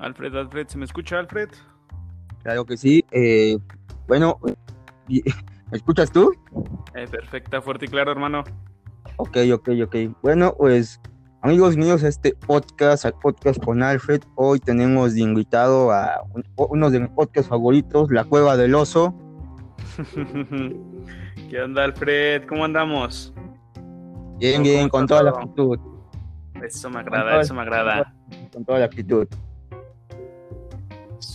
Alfred, Alfred, ¿se me escucha, Alfred? Claro que sí. Eh, bueno, ¿me escuchas tú? Eh, perfecta, fuerte y claro, hermano. Ok, ok, ok. Bueno, pues amigos míos, este podcast, al podcast con Alfred, hoy tenemos de invitado a uno de mis podcasts favoritos, La Cueva del Oso. ¿Qué onda, Alfred? ¿Cómo andamos? Bien, bien, con toda la actitud. Eso me agrada, eso me agrada. Con toda la actitud.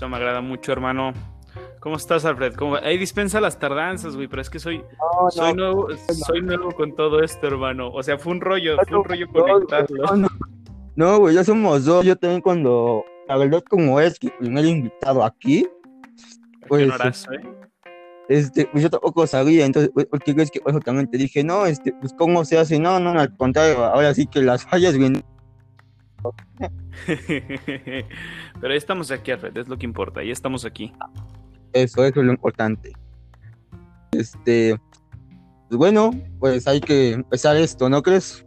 Eso me agrada mucho, hermano. ¿Cómo estás, Alfred? ¿Cómo... Ahí dispensa las tardanzas, güey, pero es que soy, soy, nuevo, soy nuevo con todo esto, hermano. O sea, fue un rollo, fue un rollo conectarlo. No, güey, ya somos dos. Yo también cuando, la verdad, como es que primer invitado aquí, pues, horazo, ¿eh? este, pues yo tampoco sabía, entonces, porque es que eso también te dije, no, este, pues cómo se hace, no, no, al contrario, ahora sí que las fallas vienen Pero ahí estamos aquí, Alfred, es lo que importa, ahí estamos aquí. Eso, eso es lo importante. Este, pues bueno, pues hay que empezar esto, ¿no crees?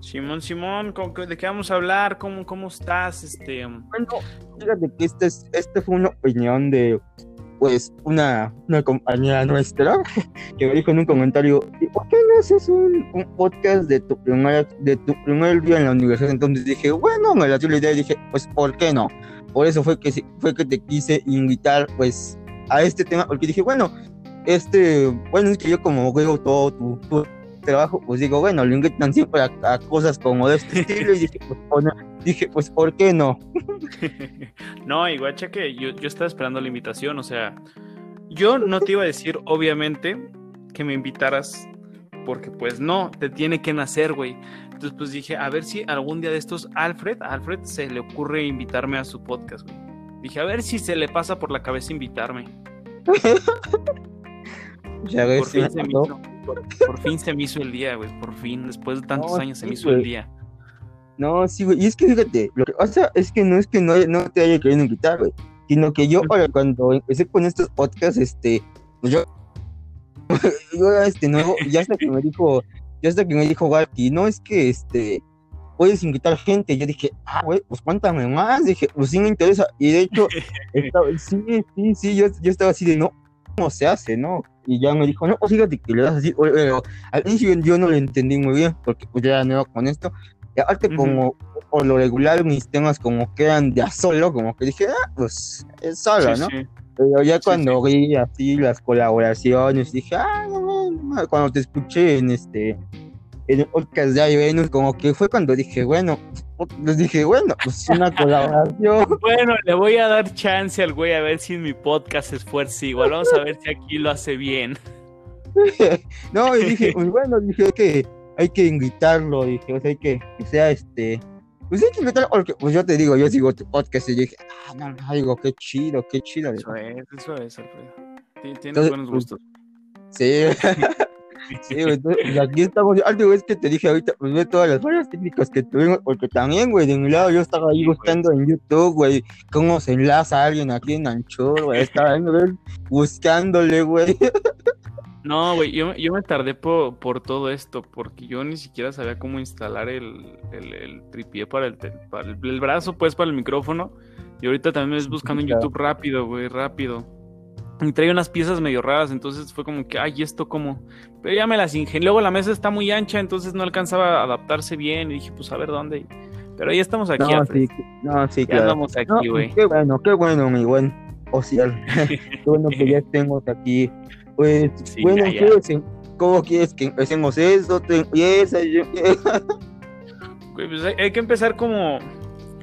Simón, Simón, ¿de qué vamos a hablar? ¿Cómo, cómo estás? Este... Bueno, fíjate que este, este fue una opinión de pues una, una compañera nuestra que me dijo en un comentario, ¿por qué no haces un, podcast de tu, primer, de tu primer día en la universidad? Entonces dije, bueno, me la dio la idea y dije, pues, ¿por qué no? Por eso fue que, fue que te quise invitar, pues, a este tema, porque dije, bueno, este, bueno, es que yo como veo todo tu, trabajo, pues digo, bueno, lo invitan siempre a, cosas como de este estilo y dije, pues, dije, pues, ¿por qué no? no, igual que yo, yo estaba esperando la invitación, o sea, yo no te iba a decir, obviamente, que me invitaras, porque pues no, te tiene que nacer, güey. Entonces, pues dije, a ver si algún día de estos Alfred, a Alfred se le ocurre invitarme a su podcast, güey. Dije, a ver si se le pasa por la cabeza invitarme. ya ves, por, fin se me hizo, por, fin se me hizo el día, güey. Por fin, después de tantos años se me hizo el día. No, sí, güey. Y es que fíjate, lo que pasa es que no es que no, no te haya querido invitar, güey. Sino que yo, ahora, cuando empecé con estos podcasts, este, pues yo, yo este nuevo, ya hasta que me dijo, ya hasta que me dijo Galti, no es que este, puedes invitar gente. Yo dije, ah, güey, pues cuéntame más. Dije, pues sí me interesa. Y de hecho, estaba, sí, sí, sí, yo, yo estaba así de, no, ¿cómo se hace, no? Y ya me dijo, no, pues fíjate que le das así. al inicio yo no lo entendí muy bien, porque pues ya era nuevo con esto. Y aparte, como por lo regular, mis temas como quedan ya solo, como que dije, ah, pues es solo, ¿no? Pero ya cuando vi así las colaboraciones, dije, ah, no, cuando te escuché en este en el podcast de Venus, como que fue cuando dije, bueno, les dije, bueno, pues una colaboración. Bueno, le voy a dar chance al güey a ver si en mi podcast se esfuerza igual. Vamos a ver si aquí lo hace bien. no, y dije, pues bueno, dije que hay que invitarlo, dije, o sea, hay que, que sea este, pues hay que invitarlo, porque pues yo te digo, yo sigo tu podcast y dije, ah, no, no, digo, qué chido, qué chido. Eso es, eso es, Alfredo. Tienes buenos gustos. Sí. Sí, pues aquí estamos. Algo es que te dije ahorita, pues ve todas las varias técnicas que tuvimos, porque también, güey, de mi lado yo estaba ahí buscando en YouTube, güey, cómo se enlaza alguien aquí en Anchor, güey, estaba ahí, buscándole, güey. No, güey, yo, yo, me tardé por, por, todo esto, porque yo ni siquiera sabía cómo instalar el, el, el tripié para, el, para el, brazo, pues, para el micrófono. Y ahorita también me ves buscando en YouTube rápido, güey, rápido. Y trae unas piezas medio raras, entonces fue como que, ay, ¿esto cómo? Pero ya me las ingenié. Luego la mesa está muy ancha, entonces no alcanzaba a adaptarse bien. Y dije, pues a ver dónde. Pero ahí estamos aquí. No, sí, no, sí, ya estamos aquí, güey. qué bueno, qué bueno, mi buen Ocial. qué bueno que ya estemos aquí pues, bueno, ¿cómo quieres que empecemos esto? Te empieza, yo... pues hay, que empezar como,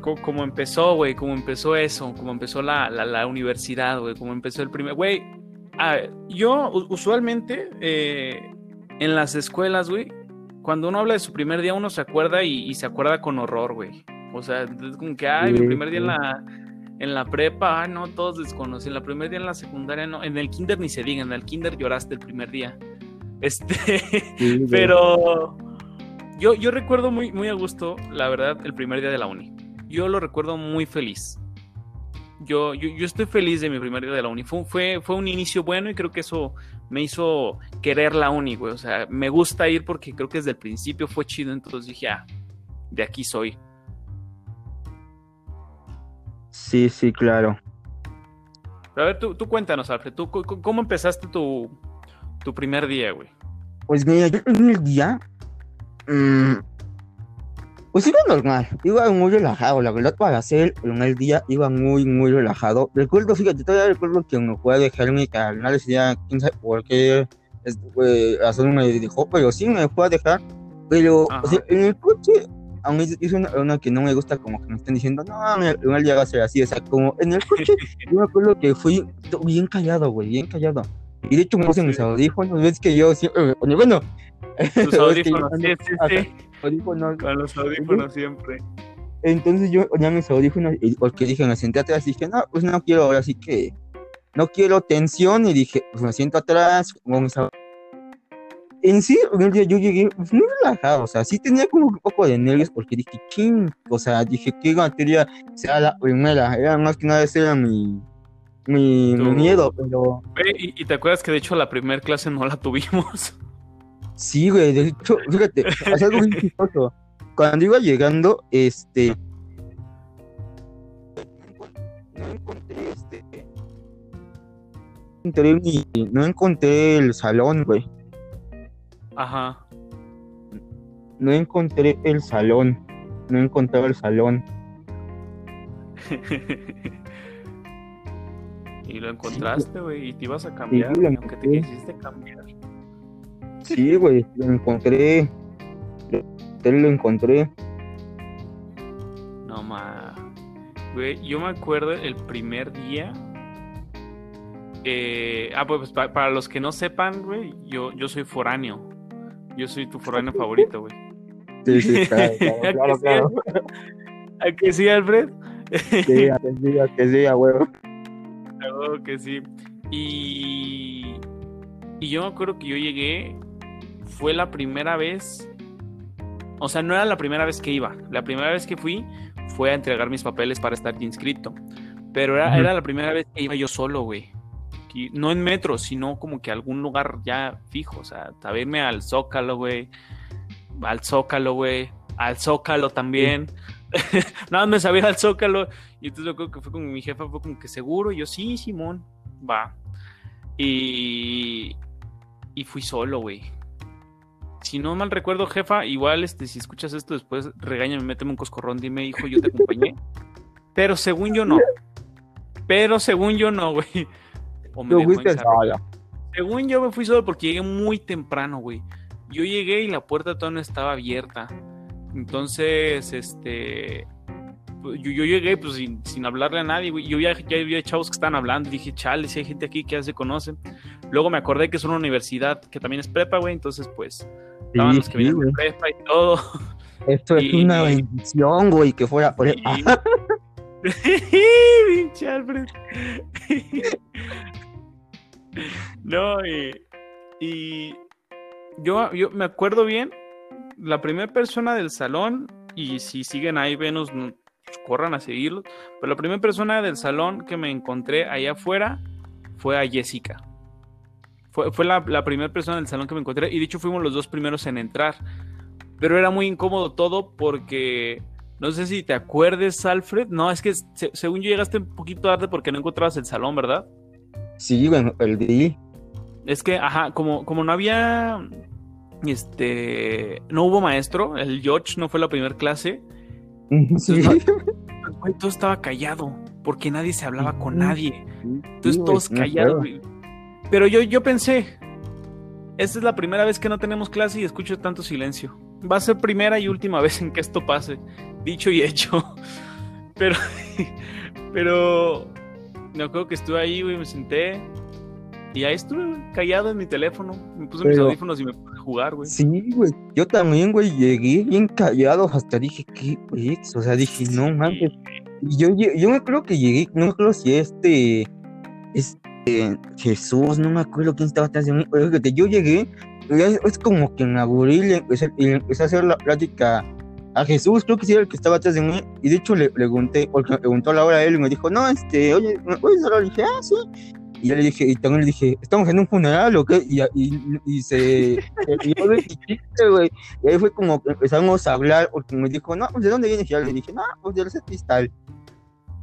como, empezó, güey, como empezó eso, como empezó la, la, universidad, güey, como empezó el primer, güey, yo usualmente eh, en las escuelas, güey, cuando uno habla de su primer día, uno se acuerda y, se acuerda con horror, güey. O sea, es como que, ay, mi primer día en la, en la prepa, ah, no, todos desconocen. La primer día en la secundaria, no. En el kinder ni se diga, en el kinder lloraste el primer día. Este, pero yo, yo recuerdo muy, muy a gusto, la verdad, el primer día de la uni. Yo lo recuerdo muy feliz. Yo, yo, yo estoy feliz de mi primer día de la uni. Fue, fue, fue, un inicio bueno y creo que eso me hizo querer la uni, güey. O sea, me gusta ir porque creo que desde el principio fue chido. Entonces dije, ah, de aquí soy. Sí, sí, claro. Pero a ver, tú, tú cuéntanos, Alfred, ¿tú, ¿cómo empezaste tu, tu primer día, güey? Pues mira, yo en el día. mm, pues iba normal, iba muy relajado, la verdad, para hacer en el día iba muy, muy relajado. Recuerdo, fíjate, todavía recuerdo que me fue a dejar mi carnal ese día, quién sabe por qué es- eh, razón me dejó, pero sí me fue a dejar. Pero, o sea, en el coche, aún es, una, una que no me gusta, como que me están diciendo, no, día va a ser así, o sea, como en el coche, yo me acuerdo que fui bien callado, güey, bien callado. Y de hecho me puse mis audífonos, ves que yo siempre bueno, Tus audífonos, sí, sí, sí. audífonos, Con los audífonos siempre. entonces yo ponía mis audífonos y porque dije, me senté atrás y dije, no, pues no quiero, ahora sí que no quiero tensión y dije, pues me siento atrás mis au- En sí, un día yo llegué pues, muy relajado, o sea, sí tenía como un poco de nervios porque dije, ching, o sea, dije, qué materia sea la primera, era más que nada ese era mi, mi, miedo, pero y, y te acuerdas que de hecho la primera clase no la tuvimos. sí, güey, de hecho, fíjate, es algo bien chistoso. Cuando iba llegando, este, no encontré este. no encontré el salón, güey. Ajá. No encontré el salón. No encontraba el salón. y lo encontraste, güey, y te ibas a cambiar, aunque te quisiste cambiar. Sí, güey, lo encontré. Lo, lo encontré. No ma. Güey, yo me acuerdo el primer día. eh, ah, pues pa- para los que no sepan, güey, yo, yo soy foráneo. Yo soy tu foráneo favorito, güey. Sí, sí, claro, ¿A que claro, sí, claro. ¿A que sí, Alfred? Sí, a que sí, a que sí, a huevo. Claro que sí. Y, y yo me acuerdo que yo llegué, fue la primera vez, o sea, no era la primera vez que iba, la primera vez que fui fue a entregar mis papeles para estar inscrito, pero era, era la primera vez que iba yo solo, güey. Y no en metro, sino como que algún lugar ya fijo, o sea, a verme al Zócalo, güey, al Zócalo, güey, al Zócalo también. Nada más me sabía al Zócalo y entonces yo creo que fue como mi jefa, fue como que seguro. Y yo, sí, Simón, va. Y, y fui solo, güey. Si no mal recuerdo, jefa, igual este, si escuchas esto después, regáñame, méteme un coscorrón, dime, hijo, yo te acompañé. Pero según yo no. Pero según yo no, güey. O me dejó. Según yo me fui solo porque llegué muy temprano, güey. Yo llegué y la puerta todavía no estaba abierta. Entonces, este. pues, Yo, yo llegué pues sin, sin hablarle a nadie, güey. Yo ya, ya había chavos que estaban hablando. Dije, chale, si hay gente aquí que ya se conocen. Luego me acordé que es una universidad que también es prepa, güey. Entonces, pues, estaban Sí, los que sí, venían de güey. prepa y todo. Esto es una bendición, güey, que fuera por Y- Pinche Alfred. no, y, y yo, yo me acuerdo bien, la primera persona del salón, y si siguen ahí, venos, no- corran a seguirlos, pero la primera persona del salón que me encontré allá afuera fue a Jessica. Fue, fue la, la primera persona del salón que me encontré, y de hecho fuimos los dos primeros en entrar. Pero era muy incómodo todo porque no sé si te acuerdes, Alfred. No, es que se- según yo llegaste un poquito tarde porque no encontrabas el salón, ¿verdad? Sí, güey, me perdí. Es que, ajá, como, como no había, este, no hubo maestro, el George no fue la primera clase, Sí. Entonces, todo estaba callado porque nadie se hablaba con nadie. Entonces Sí, todos callados. Pero yo, yo pensé, esta es la primera vez que no tenemos clase y escucho tanto silencio. Va a ser primera y última vez en que esto pase. Dicho y hecho. Pero, pero, me acuerdo que estuve ahí, güey, me senté. Y ahí estuve, güey, callado en mi teléfono. Me puse mis audífonos y me puse a jugar, güey. Sí, güey. Yo también, güey, llegué bien callado. Hasta dije, ¿qué, güey? O sea, dije, no mames. Y yo, yo me acuerdo que llegué, no me acuerdo si este, este, Jesús, no me acuerdo quién estaba atrás de mí. yo llegué, es, como que me aburrí y le empecé, le empecé a hacer la plática a Jesús, creo que sí era el que estaba atrás de mí. Y de hecho le pregunté, porque preguntó a la hora a él y me dijo, no, este, oye, ¿me puedes hablar? Y dije, ah, sí. Y yo le dije, y también le dije, ¿estamos en un funeral o qué? Y, y, y se, rió de chiste, güey. Y ahí fue como que empezamos a hablar, porque me dijo, no, pues, ¿de dónde vienes? Y yo le dije, no, pues del set cristal.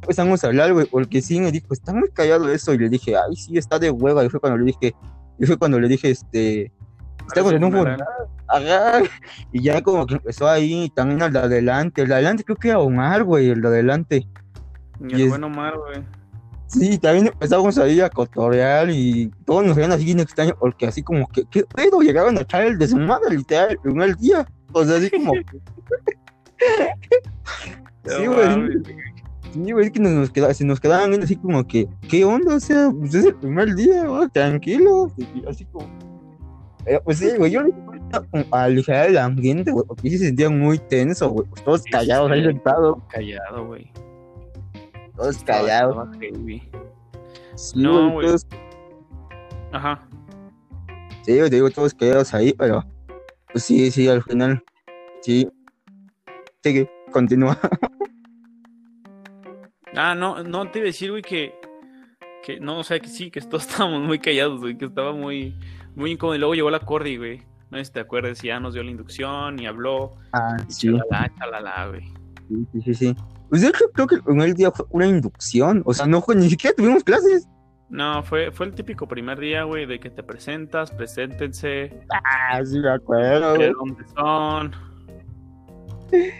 empezamos a hablar, güey, porque sí me dijo, está muy callado eso, y le dije, ay, sí, está de hueva, y fue cuando le dije, y fue cuando le dije, este, estamos en un funeral, y ya como que empezó ahí, también al de adelante, el de adelante creo que era Omar, güey, el de adelante. Y el buen Omar, güey. Sí, también empezamos ahí a cotorear y todos nos veían así bien extraño, porque así como que, ¿qué pedo? Llegaron a echar el de su madre, literal, el día. O sea, así como. sí, güey. Sí, güey, es que nos, queda, se nos quedaban viendo así como que, ¿qué onda? O sea, pues es el primer día, güey, tranquilo. Así como. pues sí, güey, yo le a aligerar el ambiente, güey, porque se sentían muy tenso, güey, pues todos callados ahí sentados. Callado, güey. Todos callados. no, güey. Ajá. Sí, yo digo todos callados ahí, pero pues sí, sí, al final, sí. Sigue, continúa. ah, no, no te iba a decir, güey, que, que no, o sea, que sí, que todos estábamos muy callados, güey, que estaba muy, muy incómodo. Y luego llegó la Cordy, güey. No sé si te acuerdas, ya nos dio la inducción y habló. Ah, y sí. Chalala, chalala, güey. Sí, sí, sí, sí. Pues de hecho creo que en el día fue una inducción, o sea, no fue, ni siquiera tuvimos clases. No, fue, fue el típico primer día, güey, de que te presentas, preséntense. Ah, sí me acuerdo. ¿De dónde son?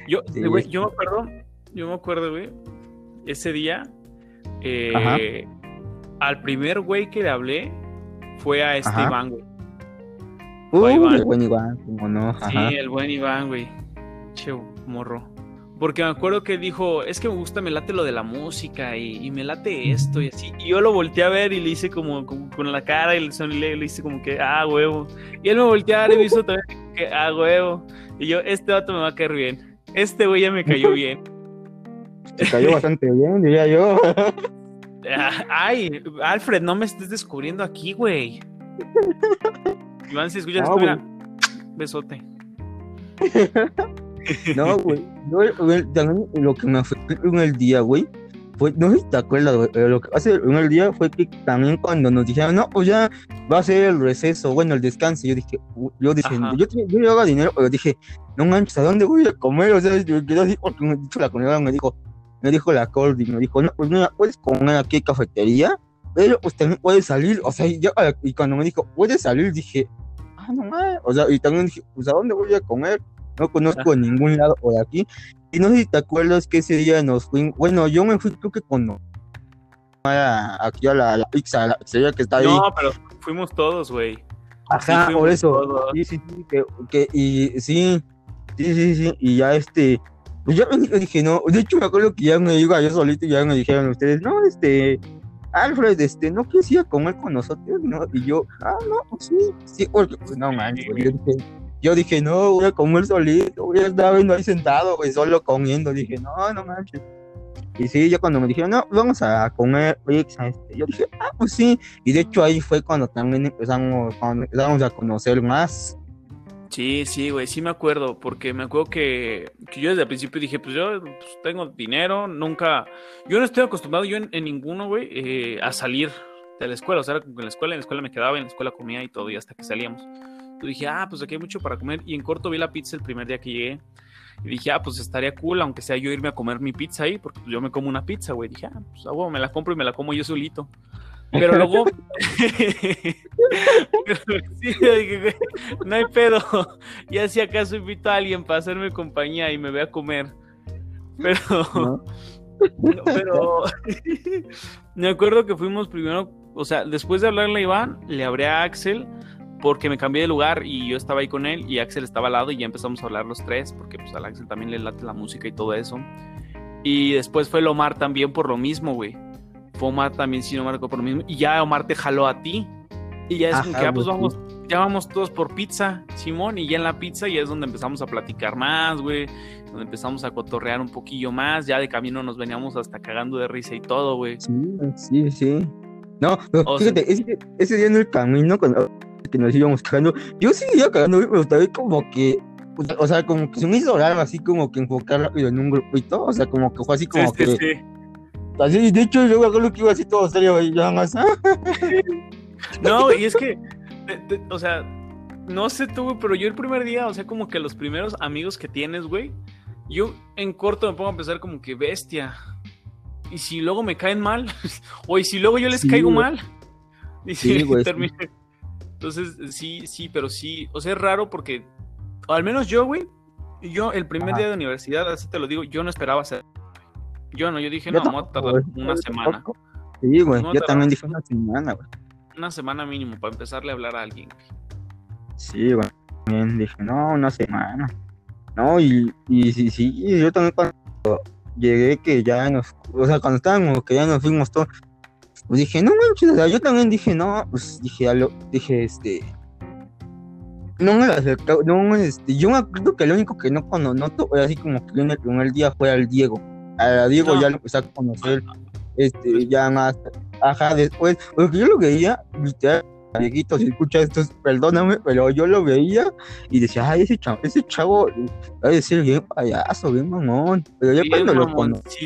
Yo, sí, güey, yo me acuerdo, yo me acuerdo, güey, ese día, eh, al primer güey que le hablé fue a este Ajá. Iván, güey. Uh, Iván. el buen Iván, como no, ajá. Sí, el buen Iván, güey. Che, morro. Porque me acuerdo que dijo, es que me gusta, me late lo de la música y, y me late esto y así. Y yo lo volteé a ver y le hice como, como con la cara y le, le hice como que, ah, huevo. Y él me volteó a ver y me hizo también que, ah, huevo. Y yo, este vato me va a caer bien. Este güey ya me cayó bien. Se cayó bastante bien, diría yo. Ah, Ay, Alfred, no me estés descubriendo aquí, güey. Iván, si escuchas No, esto, mira, besote. No, güey. Yo, güey, también lo que me fue en el día, güey, fue, no sé si te acuerdas, güey, pero lo que hace en el día fue que también cuando nos dijeron, no, pues ya va a ser el receso, bueno, el descanso, yo dije, yo dije, Ajá. yo, yo llevaba dinero, pero dije, no manches, ¿a dónde voy a comer? O sea, yo quedé así porque me dicho la comida, me dijo, me dijo la Cordy, me dijo, no, pues mira, puedes comer aquí en cafetería, pero pues también puedes salir, o sea, y, yo, y cuando me dijo, puedes salir, dije, ah, no mames, o sea, y también dije, pues ¿a dónde voy a comer? No conozco ningún lado por aquí. Y no sé si te acuerdas que ese día nos fuimos, bueno, yo me fui creo que con aquí a la, la pizza, la pizzería que está ahí. No, pero fuimos todos, güey. Ajá, sí, por eso. todos. Sí, sí, sí, que, que- y sí, sí, sí, sí, y ya este, pues yo me dije, no, de hecho me acuerdo que ya me iba yo solito y ya me dijeron ustedes, no, este, Alfred, este, ¿no quieres ir a comer con nosotros? No, y yo, ah, no, pues sí, sí, porque, pues no manches, güey, yo dije, yo dije, no, voy a comer solito, voy a estar viendo ahí sentado, güey, solo comiendo, dije, no, no manches. Y sí, ya cuando me dijeron, no, vamos a comer pizza, este, yo dije, ah, pues sí, y de hecho ahí fue cuando también empezamos, cuando empezamos a conocer más. Sí, sí, güey, sí me acuerdo, porque me acuerdo que, que yo desde el principio dije, pues yo pues, tengo dinero, nunca, yo no estoy acostumbrado yo en, ninguno, güey, eh, a salir de la escuela, o sea, en la escuela, en la escuela me quedaba, en la escuela comía y todo, y hasta que salíamos. Yo dije, ah, pues aquí hay mucho para comer, y en corto vi la pizza el primer día que llegué, y dije, ah, pues estaría cool, aunque sea yo irme a comer mi pizza ahí, porque yo me como una pizza, güey, dije, ah, pues ah, me la compro y me la como yo solito. Pero luego. Pero sí, yo dije, güey, no hay pedo. Ya si acaso invito a alguien para hacerme compañía y me ve a comer. Pero. ¿no? Pero. me acuerdo que fuimos primero. O sea, después de hablarle a Iván, le hablé a Axel porque me cambié de lugar y yo estaba ahí con él y Axel estaba al lado y ya empezamos a hablar los tres porque pues al Axel también le late la música y todo eso. Y después fue el Omar también por lo mismo, güey. Fue Omar también, sí, Omar por lo mismo. Y ya Omar te jaló a ti. Y ya es como que, ah, pues vamos, ya vamos todos por pizza, Simón. Y ya en la pizza ya es donde empezamos a platicar más, güey. Donde empezamos a cotorrear un poquillo más. Ya de camino nos veníamos hasta cagando de risa y todo, güey. Sí, sí, sí. No, O fíjate, ese, ese día en el camino, cuando que nos íbamos cagando, yo sí iba cagando, güey, pero también como que, o sea, o sea, como que se me hizo raro, así como que enfocar rápido en un grupito, o sea, como que fue así como Sí, que, sí, sí. Así, de hecho, yo me acuerdo que iba así todo serio, y ya más, ah, No, y es que, te- te- o sea, no sé tú, güey, pero yo el primer día, o sea, como que los primeros amigos que tienes, güey, yo en corto me pongo a pensar como que bestia. ¿y si luego me caen mal? o ¿y si luego yo les Sí, caigo güey. mal? Y Sí, sí, güey, sí. termina- Entonces, sí, sí, pero sí, o sea, es raro porque, o al menos yo, güey, yo el primer Ajá. día de universidad, así te lo digo, yo no esperaba hacer. Yo no, yo dije, Yo no, vamos a tardar una semana. Sí, güey. Yo también dije una semana, güey. una semana mínimo para empezarle a hablar a alguien. Sí, güey. También dije, no, una semana. No, y, y sí, sí, yo también cuando llegué que ya nos, o sea, cuando estábamos, que ya nos fuimos todos, pues dije, no manches, o sea, yo también dije, no, pues dije, dije, este, no me lo acercaba, no, este, yo me acuerdo que lo único que no cuando noto, así como que en el primer día fue al Diego, a Diego No. ya lo empecé a conocer, este, ya más, ajá, después, porque yo lo veía, literal, Dieguito, si escucha esto, perdóname, pero yo lo veía y decía, ay, ese chavo, ese chavo va a decir bien payaso, bien mamón. Pero ya Bien cuando lo conocí.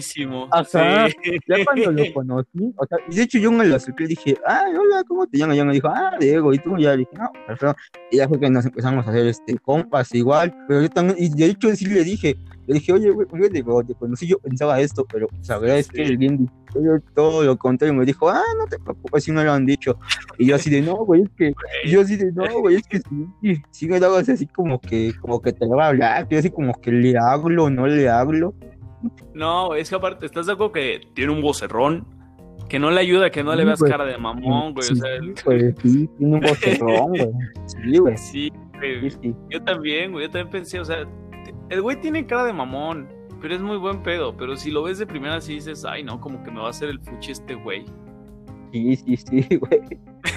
Ajá. Sí. ya cuando lo conocí, o sea, y de hecho yo me lo acerqué y dije, ay, hola, ¿cómo te llamas? Ya me dijo, ah, Diego, y tú ya le dije, no, perfecto. Y ya fue que nos empezamos a hacer este compas igual, pero yo también, y de hecho sí le dije, le dije, oye, güey, fíjate, te conocí yo pensaba esto, pero la verdad es que Sí. el bien todo lo contrario, me dijo, ah, no te preocupes, si me lo han dicho. Y yo así de, no, güey, es que yo así de, no, güey, es que sí, sí me dabas así como que, como que te va a hablar, yo así como que le hablo, no le hablo. No, es que aparte, ¿estás de acuerdo que tiene un vocerrón? Que no le ayuda, que no le Sí, veas güey. cara de mamón, güey. Sí, o sea, el- pues sí, tiene un vocerrón, güey. Sí, güey. sí, güey. Sí, sí. Yo también, güey. Yo también pensé, o sea, el güey tiene cara de mamón, pero es muy buen pedo. Pero si lo ves de primera, sí dices, ay, no, como que me va a hacer el fuchi este güey. Sí, sí, sí, güey.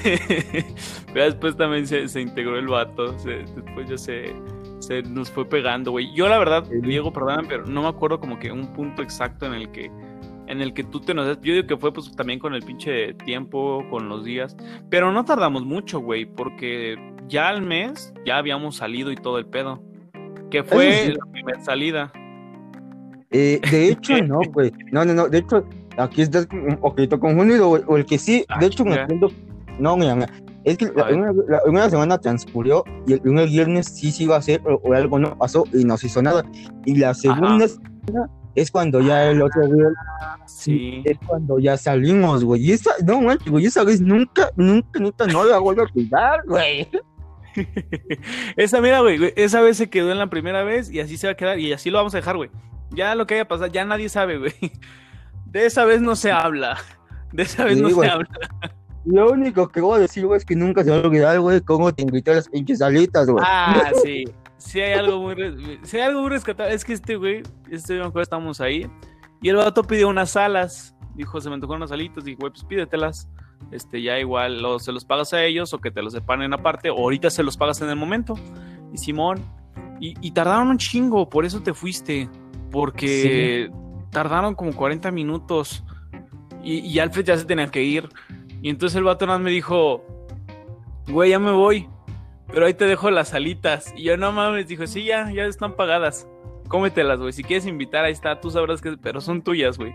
pero después también se, se integró el vato. se- después ya se, se nos fue pegando, güey. Yo, la verdad, Sí. Diego, perdón, pero no me acuerdo como que un punto exacto en el que. En el que tú te nos... Yo digo que fue pues también con el pinche tiempo, con los días. Pero no tardamos mucho, güey, porque ya al mes ya habíamos salido y todo el pedo. Que fue sí. la primera salida. Eh, de hecho, no, güey. No, no, no. De hecho, aquí estás un poquito confundido, güey. O el que sí, Ah, de hecho, me acuerdo. No, mira, mira, Es que la primera semana transcurrió y el primer viernes sí se iba a hacer o, o algo no pasó y no se hizo nada. Y la segunda semana es cuando ya el otro día Sí. es cuando ya salimos, güey. Y esa, no, manches, güey, esa vez nunca, nunca, nunca, no la vuelvo a olvidar, güey. esa, mira, güey, esa vez se quedó en la primera vez y así se va a quedar y así lo vamos a dejar, güey. Ya lo que haya pasado, ya nadie sabe, güey. De esa vez no se habla. De esa vez Sí, no güey. se habla. Lo único que voy a decir, güey, es que nunca se va a olvidar, güey, cómo te invité a las pinches alitas, güey. Ah, sí. Sí hay algo muy, sí hay algo muy rescatable. Es que este güey, este me acuerdo, estábamos ahí y el vato pidió unas alas. Dijo, se me tocó unas alitas. Dije, güey, pues pídetelas. Este, ya igual o se los pagas a ellos o que te los separen aparte o ahorita se los pagas en el momento. Y Simón, y, y tardaron un chingo, por eso te fuiste. Porque tardaron como 40 minutos y, y Alfred ya se tenía que ir. Y entonces el vato nada más me dijo, güey, ya me voy, pero ahí te dejo las alitas. Y yo, no mames, dijo, sí, ya, ya están pagadas. Cómetelas, güey. Si quieres invitar, ahí está, tú sabrás que, pero son tuyas, güey.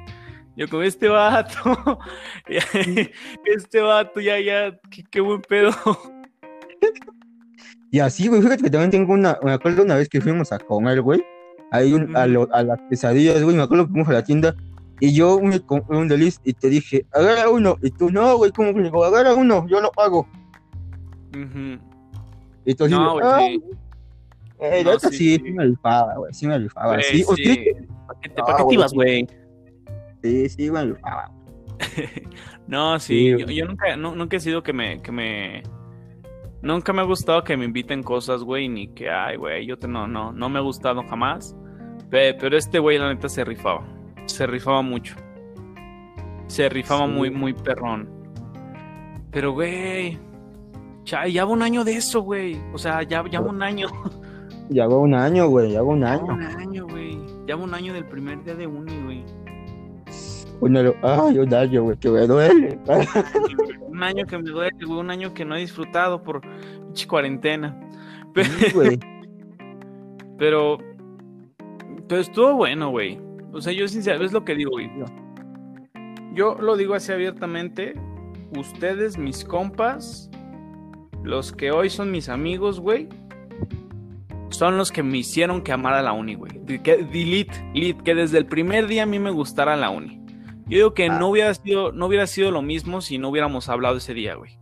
Yo como este vato, este vato, ya, ya, qué, qué buen pedo. Y así, güey, fíjate que también tengo una, me acuerdo una vez que fuimos a comer, güey, ahí un- a, lo- a las quesadillas, güey, me acuerdo que fuimos a la tienda y yo me compré un deliz y te dije, agarra uno, y tú, no, güey, ¿cómo que le digo, agarra uno, yo lo pago. Y tú No, güey, "Ah, sí. eh, No, sí, sí, sí. me rifaba, güey, sí me rifaba, sí, sí. ¿Para qué te, Ah, para qué te ibas, güey? Sí, sí me rifaba. No, Sí, sí, yo, nunca, nu- nunca he sido que me, que me, nunca me ha gustado que me inviten cosas, güey, ni que, ay, güey, yo te, no, no, no me ha gustado jamás, Pe- pero este güey, la neta, se rifaba, se rifaba mucho, se rifaba Sí. muy, muy perrón, pero, güey, ya, ya va un año de eso, güey, o sea, ya, ya va un año, Ya va un año, güey, ya va un ya va año. un año, güey, ya va un año del primer día de uni, güey, Ay, un año, güey, que me duele. un año que me duele, güey, un año que no he disfrutado por cuarentena. Sí. Pero, pero estuvo bueno, güey. O sea, yo sinceramente, es lo que digo, güey. Yo lo digo así abiertamente. Ustedes, mis compas, los que hoy son mis amigos, güey, son los que me hicieron que amara la uni, güey. De- Que, de lit, lit, que desde el primer día a mí me gustara la uni. Yo digo que Ah. no hubiera sido, no hubiera sido lo mismo si no hubiéramos hablado ese día, güey.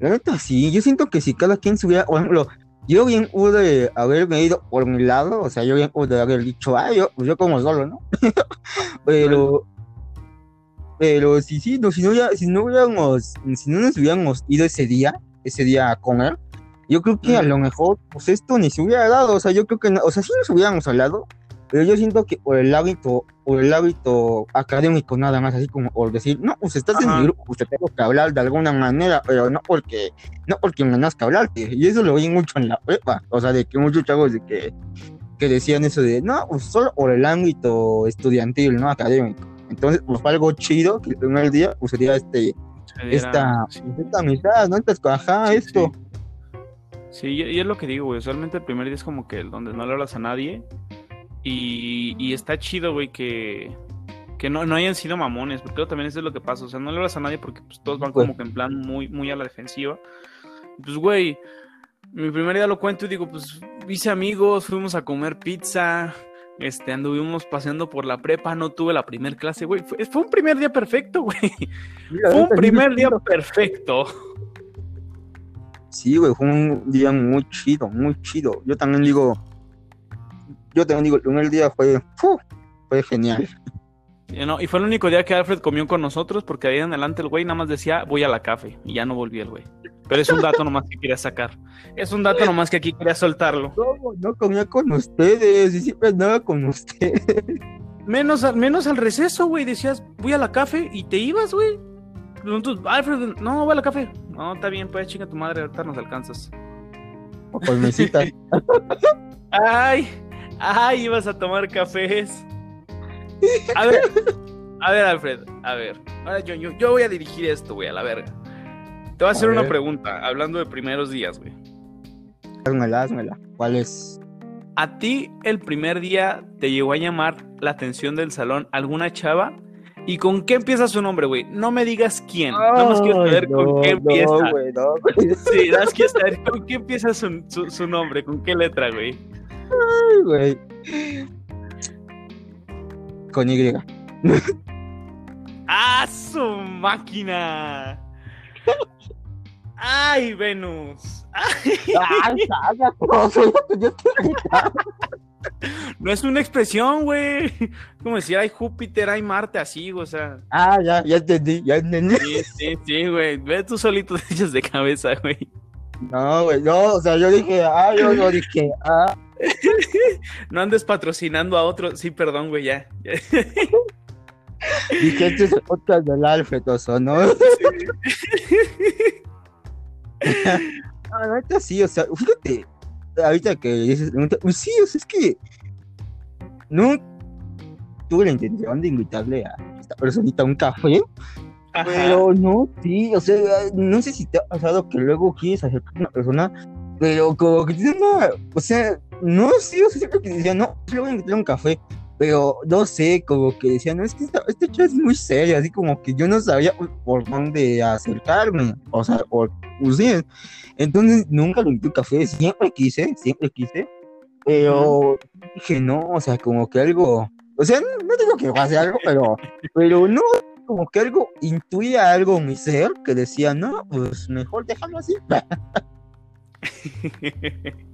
La neta, sí, yo siento que si cada quien se hubiera, por ejemplo, yo bien pude haberme ido por mi lado, o sea, yo bien pude haber dicho, ah, yo, pues yo como solo, ¿no? pero, pero sí, sí, no, si no, ya, si no hubiéramos, si no nos hubiéramos ido ese día, ese día a comer, yo creo que a lo mejor, pues esto ni se hubiera dado, o sea, yo creo que, no- o sea, sí nos hubiéramos hablado, pero yo siento que por el hábito, por el hábito académico nada más, así como por decir, no, pues estás en mi grupo, pues te tengo que hablar de alguna manera, pero no porque, no porque me nazca hablarte, y eso lo vi mucho en la prepa, o sea, de que muchos chavos de que, que decían eso de, no, pues solo por el ámbito estudiantil, no académico, entonces, pues fue algo chido, que el primer día, pues sería este, Se esta, sí. esta amistad, ¿no? Esta, ajá, Sí, esto, Sí, y, y es lo que digo, güey. Usualmente el primer día es como que donde no le hablas a nadie. Y, y está chido, güey, que, que no, no hayan sido mamones. Porque luego también eso es lo que pasa. O sea, no le hablas a nadie porque pues, todos van Pues. como que en plan muy, muy a la defensiva. Pues, güey, mi primer día lo cuento y digo, pues hice amigos, fuimos a comer pizza. Este, anduvimos paseando por la prepa, no tuve la primer clase, güey. Fue, fue un primer día perfecto, güey. Mira, Fue un primer me día perfecto. Sí, güey, fue un día muy chido, muy chido. Yo también digo, yo también digo, el primer día fue, ¡fu! fue genial. Y, no, y fue el único día que Alfred comió con nosotros porque ahí en adelante el güey nada más decía voy a la café y ya no volvió el güey. Pero es un dato nomás que quería sacar. Es un dato nomás que aquí quería soltarlo. No, no comía con ustedes y siempre andaba con ustedes. Menos al, menos al receso, güey. Decías voy a la café y te ibas, güey. Alfred, no, voy a la café. No, está bien, pues chinga tu madre, ahorita nos alcanzas. O con. Ay, ay, ibas a tomar cafés. A ver, a ver, Alfred, a ver. Ahora yo, yo, yo voy a dirigir esto, güey, a la verga. Te voy a hacer una ver. pregunta, hablando de primeros días, güey. Házmela, házmela. ¿Cuál es? ¿A ti el primer día te llegó a llamar la atención del salón alguna chava? ¿Y con qué empieza su nombre, güey? No me digas quién. Nada más quiero saber con qué empieza. No, no. Sí, nada más quiero saber con qué empieza su, su- su nombre, con qué letra, güey. Güey. Con Y. ¡Ah, su máquina! ¡Ay, Venus! ¡Ay! Yo te- No es una expresión, güey. Como decir, hay Júpiter, hay Marte, así, o sea. Ah, ya, ya entendí, ya entendí. Sí, sí, sí, güey. Ve tú solito te echas de cabeza, güey. No, güey, no, o sea, yo dije, ah, yo no dije, ah. No andes patrocinando a otro. Sí, perdón, güey, ya. ya. Dije, este es el podcast del Alfred, oso, ¿no? Ah, ahorita sí, o sea, fíjate, ahorita que dices, pues sí, o sea, es que no tuve la intención de invitarle a esta personita a un café, Ajá. pero no, sí, o sea, no sé si te ha pasado que luego quieres acercar a una persona, pero como que tiene una, o sea, no, sí, o sea, siempre que decía, no, le voy a a un café, pero no sé, como que decía, no, es que esta, esta chica es muy seria, así como que yo no sabía por dónde acercarme, o sea, por, sí, entonces nunca lo invité a un café, siempre quise, siempre quise, pero dije, no, o sea, como que algo, o sea, no, no digo que pase algo, pero, pero no, como que algo intuía algo en mi ser que decía, no, pues mejor déjalo así.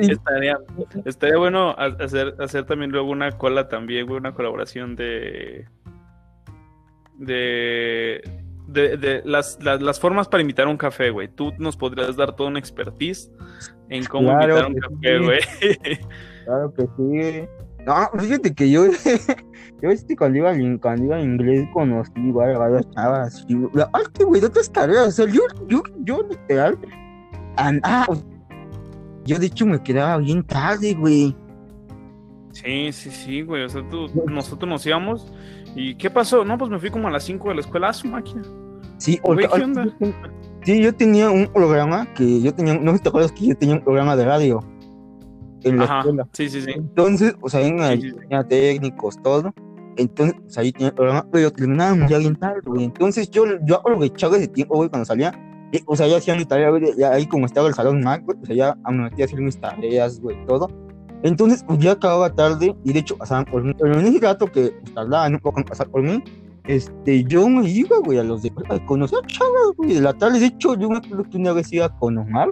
Estaría, estaría bueno ha- hacer, hacer también luego una cola también, güey, una colaboración de. De. De, de las, las, las formas para invitar a un café, güey. Tú nos podrías dar toda una expertise en cómo Claro invitar a un café, sí. güey. Claro que sí. No, fíjate que yo, yo este, cuando iba, cuando iba en inglés conocí varias chavas. Y, ay, qué güey, de otras carreras. O sea, yo, yo, yo literal. Ah, yo de hecho me quedaba bien tarde, güey. Sí, sí, sí, güey. O sea, tú- nosotros nos íbamos. ¿Y qué pasó? No, pues me fui como a las 5 de la escuela a su máquina. Sí, Güey, ¿qué onda? yo sí, yo tenía un programa que yo tenía, no te acuerdas que yo tenía un programa de radio en la Ajá. escuela. Sí, sí, sí. Entonces, o sea, en ahí sí, sí. tenía técnicos, todo. Entonces, pues ahí tenía el programa, pero terminábamos ya bien tarde, güey. Entonces, yo, yo aprovechaba ese tiempo, güey, cuando salía. O sea, ya hacía mi tarea, güey, ya ahí como estaba el salón Mac, güey, o sea, ya me metía a hacer mis tareas, güey, todo. Entonces, pues ya acababa tarde, y de hecho pasaban por mí. Pero en ese rato que pues, tardaban un poco pasar por mí, este, yo me iba, güey, a los de a conocer chavas, güey, de la tarde. De hecho, yo me acuerdo que una vez iba con Omar,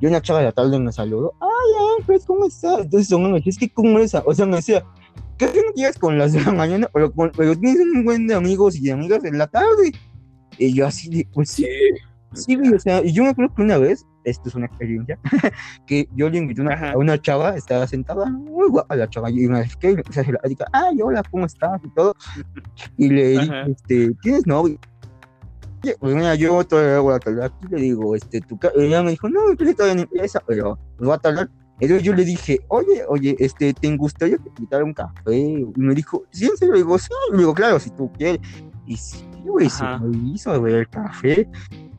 y una chava de la tarde me saludó. Ay, Ángel, ¿cómo estás? Entonces, me es que, ¿cómo es? O sea, me decía, ¿qué no llegas con las de la mañana? Pero, pero tienes un buen de amigos y de amigas en la tarde. Y yo así de, pues sí, sí, güey, o sea, y yo me acuerdo que una vez, esto es una experiencia, que yo le invité una, a una chava, estaba sentada, muy guapa la chava, y me acerqué y le empecé a decir, ay, hola, ¿cómo estás? Y todo, y le dije, este, ¿tienes novio? Pues mira, yo todavía voy a tardar aquí, le digo, este, tu ella me dijo, no, que todavía no empieza, pero pues va a tardar. Entonces yo le dije, oye, oye, este, ¿te gustaría invitar un café? Y me dijo, sí, en serio, le digo, sí, le digo, claro, si tú quieres. Y sí, güey, se me hizo, güey, el café.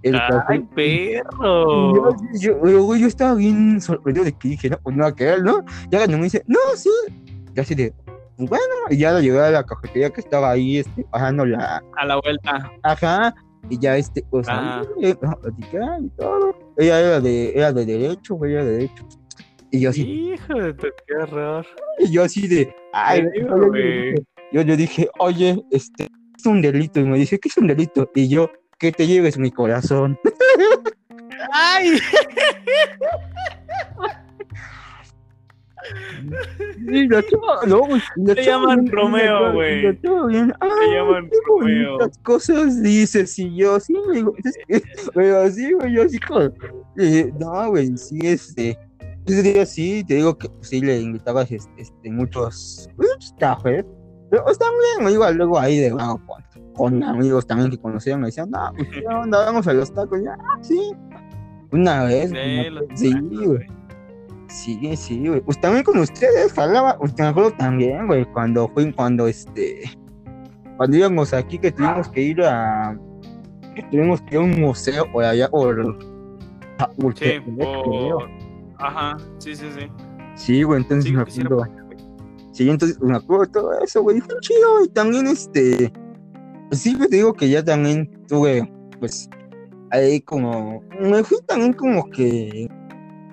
El ¡Ay, perro! Yo, yo, yo, estaba bien sorprendido de que dije, no, pues no va a quedar, ¿no? Y ahora no me dice, no, sí. Y así de, bueno, y ya la llevé a la cafetería que estaba ahí, este, bajando la... A la vuelta. Ajá, y ya este, pues, ah. ahí, y todo. Ella era de, era de derecho, güey, era de derecho. Y yo así. Hijo de tu, qué horror. Y yo así de, ay, güey. Yo le dije, oye, este, es un delito. Y me dice, ¿qué es un delito? Y yo, que te lleves mi corazón. ¡Ay! Y la chava, no, güey. Te llaman Romeo, güey. Te llaman Romeo. Las cosas dices, y yo, sí, güey. Pero sí, güey, yo así como. no, güey, sí, este. Ese día sí, te digo que sí le invitabas este, muchos, muchos cafés. Pero está bien, igual luego ahí de bueno, con, amigos también que conocían me decían, no, pues qué onda, vamos a los tacos, ya, ah, sí. Una vez, sí, güey. Sí, sí, güey. Pues también con ustedes, hablaba, me acuerdo también, güey, cuando fue, cuando este, cuando íbamos aquí que tuvimos que ir a, que tuvimos que ir a un museo por allá, por, por sí, por... Ajá, sí, sí, sí. Sí, güey, entonces sí, me acuerdo. Sí, entonces me acuerdo de todo eso, güey, fue chido, y también este, pues sí, te digo que ya también tuve, pues, ahí como, me fui también como que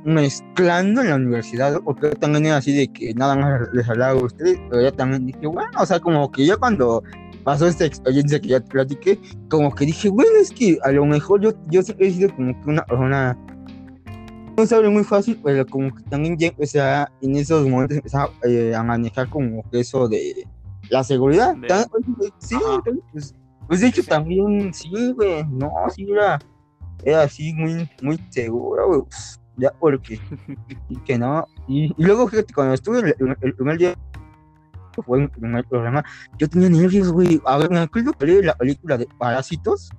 mezclando en la universidad, porque también era así de que nada más les hablaba a ustedes, pero ya también dije, bueno, o sea, como que ya cuando pasó esta experiencia que ya te platiqué, como que dije, bueno, es que a lo mejor yo, yo siempre he sido como que una persona, no sabe muy fácil, pero como que también ya empecé a, en esos momentos empecé eh, a, manejar como que eso de la seguridad. Sí, pues, pues, de hecho también, sí, güey, no, sí, era, era así muy, muy seguro, güey. Pues, ya porque y que no y, luego fíjate cuando estuve el, el, primer día fue el primer programa yo tenía nervios güey a ver me acuerdo que la película de Parásitos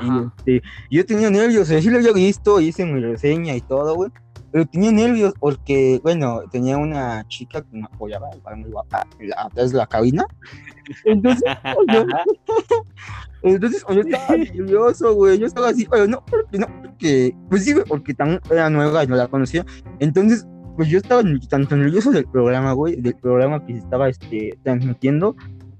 y este, yo tenía nervios, sí lo había visto, hice mi reseña y todo, güey. Pero tenía nervios porque, bueno, tenía una chica que me apoyaba, muy guapa, atrás de la cabina. Entonces, yo, entonces, yo estaba nervioso, güey. Yo estaba así, oye, no, porque no, porque, pues sí, porque tan era nueva y no la conocía. Entonces, pues yo estaba tanto nervioso del programa, güey, del programa que se estaba este, transmitiendo,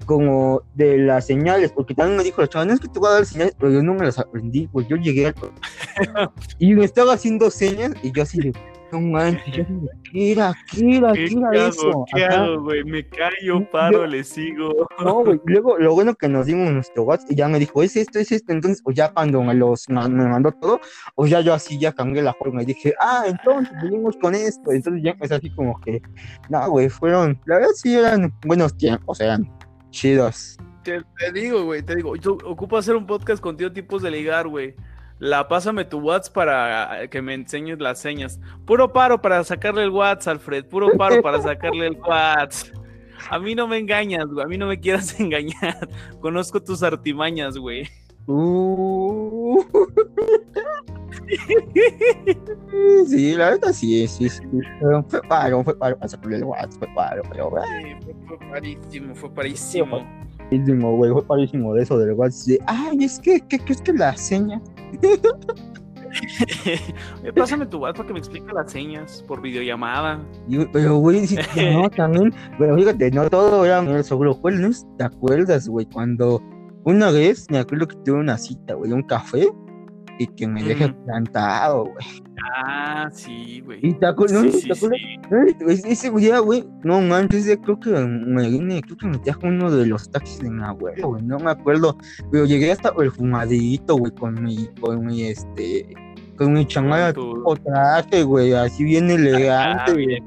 como de las señales, porque también me dijo la chava, no es que te voy a dar señales, pero yo no me las aprendí, pues yo llegué al... y me estaba haciendo señas y yo así de, no manches, yo ¿qué era? ¿Qué era? ¿Qué, era eso? ¿Qué hago, güey? Me callo, paro, le sigo. No, güey, luego lo bueno que nos dimos nuestro WhatsApp y ya me dijo, es esto, es esto, entonces, o ya cuando me, los, me mandó todo, o ya yo así ya cambié la forma y dije, ah, entonces venimos con esto, entonces ya empecé así como que, no, güey, fueron, la verdad sí eran buenos tiempos, eran chidos. Te, digo, güey, te digo, yo ocupo hacer un podcast contigo tipos de ligar, güey. La pásame tu WhatsApp para que me enseñes las señas. Puro paro para sacarle el WhatsApp, Alfred. Puro paro para sacarle el WhatsApp. A mí no me engañas, güey. A mí no me quieras engañar. Conozco tus artimañas, güey. Uh. sí, la verdad sí, sí, sí. Fue paro, fue paro para sacarle el WhatsApp, fue paro, pero güey. fue parísimo, fue parísimo. Parísimo, güey, fue parísimo de eso del WhatsApp. Ay, es que, ¿qué es que la seña? Pásame tu WhatsApp para que me explique las señas por videollamada. pero, güey, no, también. Pero fíjate, no todo era sobre los juegos, ¿Te acuerdas, güey? Cuando una vez me acuerdo que tuve una cita, güey, un café. y que me deje Ujú. plantado, güey. Ah, sí, güey. Y te acuerdas, Sí, ¿no? sí, ¿Te acuerdas? sí. Ay, Ese día, güey, no manches, creo que me vine, creo que me trajo uno de los taxis de mi abuelo, güey, no me acuerdo, pero llegué hasta el fumadito, güey, con mi, con mi, este, con mi tipo traje, güey, así bien elegante, Ah, güey.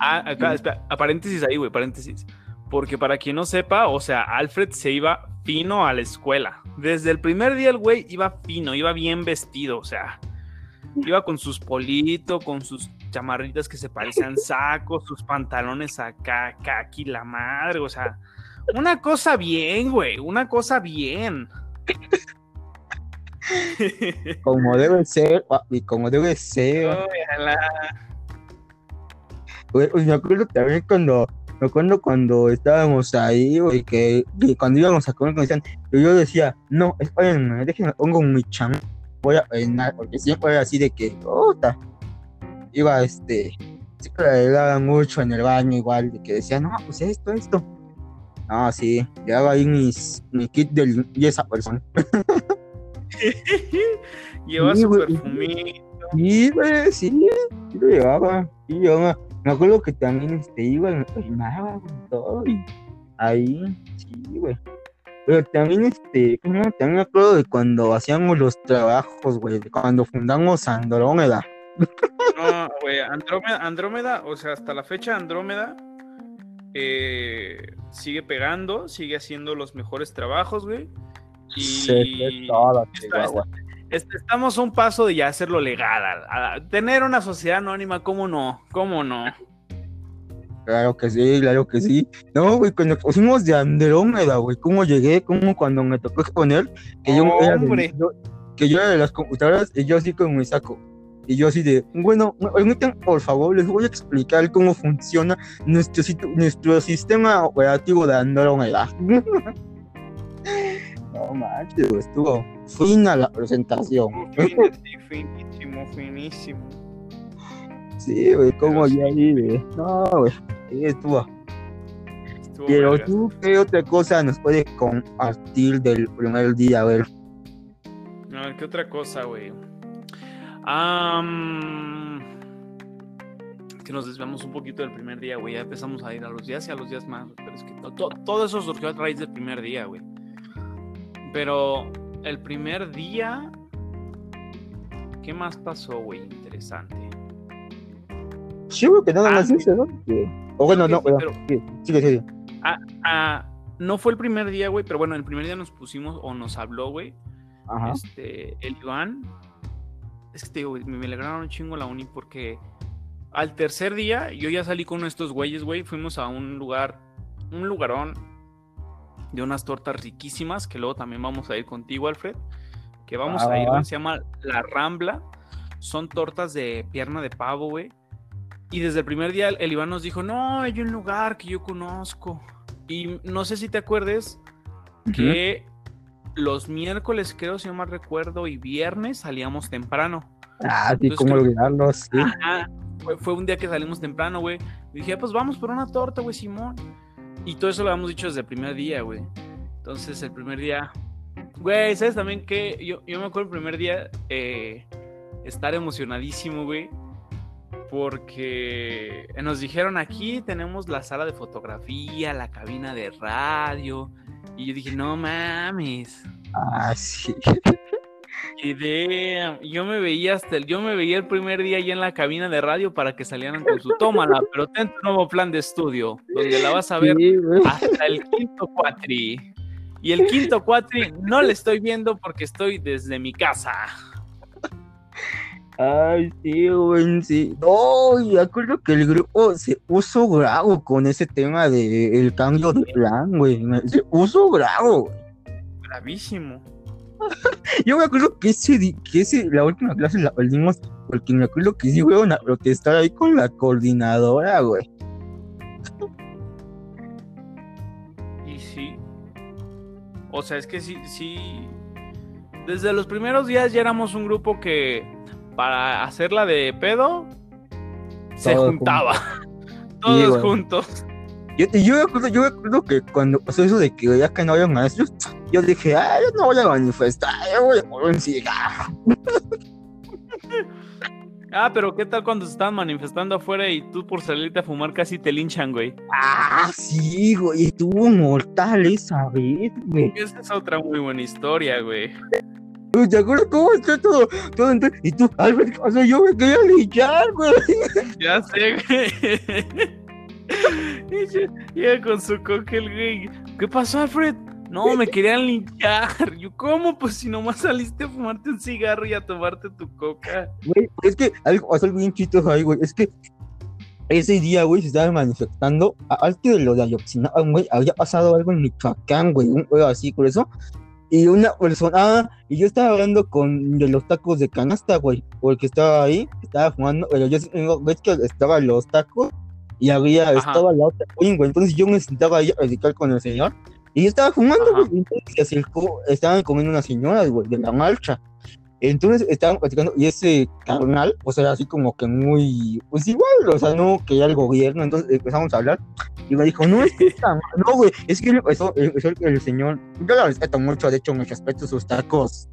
Ah, acá, espera, a paréntesis ahí, güey, paréntesis. Porque para quien no sepa, o sea, Alfred se iba fino a la escuela. Desde el primer día el güey iba fino, iba bien vestido, o sea, iba con sus politos, con sus chamarritas que se parecían sacos, sus pantalones acá, aquí la madre, o sea, una cosa bien, güey, una cosa bien. Como debe ser, papi, como debe ser. Güey, pues me acuerdo también cuando, me acuerdo cuando estábamos ahí, güey, que, que cuando íbamos a comer, que decían, yo decía, no, espérenme, déjenme, pongo mi cham, voy a peinar, porque siempre era así de que, puta, iba, este, siempre le daba mucho en el baño igual, de que decía, no, pues esto, esto. No, sí, llevaba ahí mis, mi kit de limpieza persona. Lleva Sí, su perfumito. Sí, güey, sí, sí lo llevaba, sí llevaba. Me acuerdo que también este, iba y me con todo y ahí, sí, güey. Pero también, este, ¿cómo? también me acuerdo de cuando hacíamos los trabajos, güey, de cuando fundamos Andrómeda. No, güey, Andrómeda, Andrómeda, o sea, hasta la fecha Andrómeda eh, sigue pegando, sigue haciendo los mejores trabajos, güey. Y fue toda, está-. Est- estamos a un paso de ya hacerlo legal. a- a tener una sociedad anónima, ¿cómo no? ¿Cómo no? Claro que sí, claro que sí. No, güey, cuando pusimos de Andrómeda, güey, ¿cómo llegué? ¿Cómo cuando me tocó exponer? Que yo, era de- que yo era de las computadoras y yo así con mi saco. Y yo así de, bueno, me permiten, por favor, les voy a explicar cómo funciona nuestro, nuestro sistema operativo de Andrómeda. no manches, güey, estuvo fina la presentación. Sí, finísimo, finísimo. Sí, güey, como ya ahí, güey. No, güey, sí, estuvo. Estuvo Pero verga. tú, ¿qué otra cosa nos puede compartir del primer día? A ver. A ver, ¿qué otra cosa, güey? Es que nos desviamos un poquito del primer día, güey. Ya empezamos a ir a los días y a los días más. Pero es que to- to- todo eso surgió a raíz del primer día, güey. Pero el primer día. ¿Qué más pasó, güey? Interesante. Sí, güey, que nada Ah, más sí. eso, ¿no? O bueno, Sí, no, sí, pero- sí, sigue, sigue. Ah, no fue el primer día, güey, pero bueno, el primer día nos pusimos o nos habló, güey. Ajá. Este, el Iván. Es que te digo, güey, me, me alegraron un chingo la uni porque al tercer día yo ya salí con estos güeyes, güey. Fuimos a un lugar, un lugarón de unas tortas riquísimas que luego también vamos a ir contigo, Alfred. Que vamos a ir, Ah. Se llama La Rambla. Son tortas de pierna de pavo, güey. Y desde el primer día el, Iván nos dijo, no, hay un lugar que yo conozco. Y no sé si te acuerdes que los miércoles, creo, si no mal recuerdo, y viernes salíamos temprano. Ah, sí, cómo creo- olvidarlo, sí. Ajá. Fue, fue un día que salimos temprano, güey. Dije, "Ah, pues vamos por una torta, güey, Simón. Y todo eso lo habíamos dicho desde el primer día, güey. Entonces, el primer día. Güey, ¿sabes también que Yo, yo me acuerdo el primer día eh, estar emocionadísimo, güey. Porque nos dijeron aquí tenemos la sala de fotografía, la cabina de radio. Y yo dije, no mames. Ah, sí. Yo me veía hasta el, yo me veía el primer día allá en la cabina de radio para que salieran con su tómala, pero ten tu nuevo plan de estudio, donde la vas a ver Sí, hasta el quinto cuatri. Y el quinto cuatri no le estoy viendo porque estoy desde mi casa. Ay, sí, güey, sí. No, y acuerdo que el grupo se puso bravo con ese tema de el cambio de plan, güey. Se puso bravo. Bravísimo. Yo me acuerdo que ese, di- que ese, la última clase la perdimos porque me acuerdo que sí fueron a protestar ahí con la coordinadora, güey. Y sí. O sea, es que sí, sí. Desde los primeros días ya éramos un grupo que para hacerla de pedo se juntaba. Todos juntos. Yo, yo me acuerdo, yo me acuerdo que cuando pasó eso de que ya que no había maestros, Yo dije, ah, yo no voy a manifestar, yo voy a poner un cigarro. Ah, pero ¿qué tal cuando se estaban manifestando afuera y tú por salirte a fumar casi te linchan, güey? Ah, sí, güey, estuvo mortal esa vez, güey. Esa es otra muy buena historia, güey. ¿Te acuerdas cómo está todo? todo y tú, Albert, o sea, yo me quería linchar, güey. Ya sé, güey. Y ya- Llega con su coca el güey. ¿Qué pasó, Alfred? No, me querían linchar. Yo, ¿cómo? Pues si nomás saliste a fumarte un cigarro y a tomarte tu coca. Güey, es que algo algo bien chistoso ahí, güey. Es que ese día, güey, se estaba manifestando. Antes de lo de Ayotzinapa, güey, había pasado algo en Michoacán, güey, un juego así, por eso. Y una persona, ah, y yo estaba hablando con de los tacos de canasta, güey, porque estaba ahí, estaba fumando, pero yo ves que estaban los tacos y había, Ajá. estaba la otra, güey, güey, entonces yo me sentaba ahí a platicar con el señor y yo estaba fumando, güey, entonces se acercó, estaban comiendo unas señoras, güey, de la marcha. Entonces estaban platicando y ese carnal, o sea, así como que muy, pues igual, o sea, no quería el gobierno, entonces empezamos a hablar y me dijo, no, es que está mal, no, güey, es que empezó, empezó el, señor, yo lo respeto mucho, de hecho, me respeto sus tacos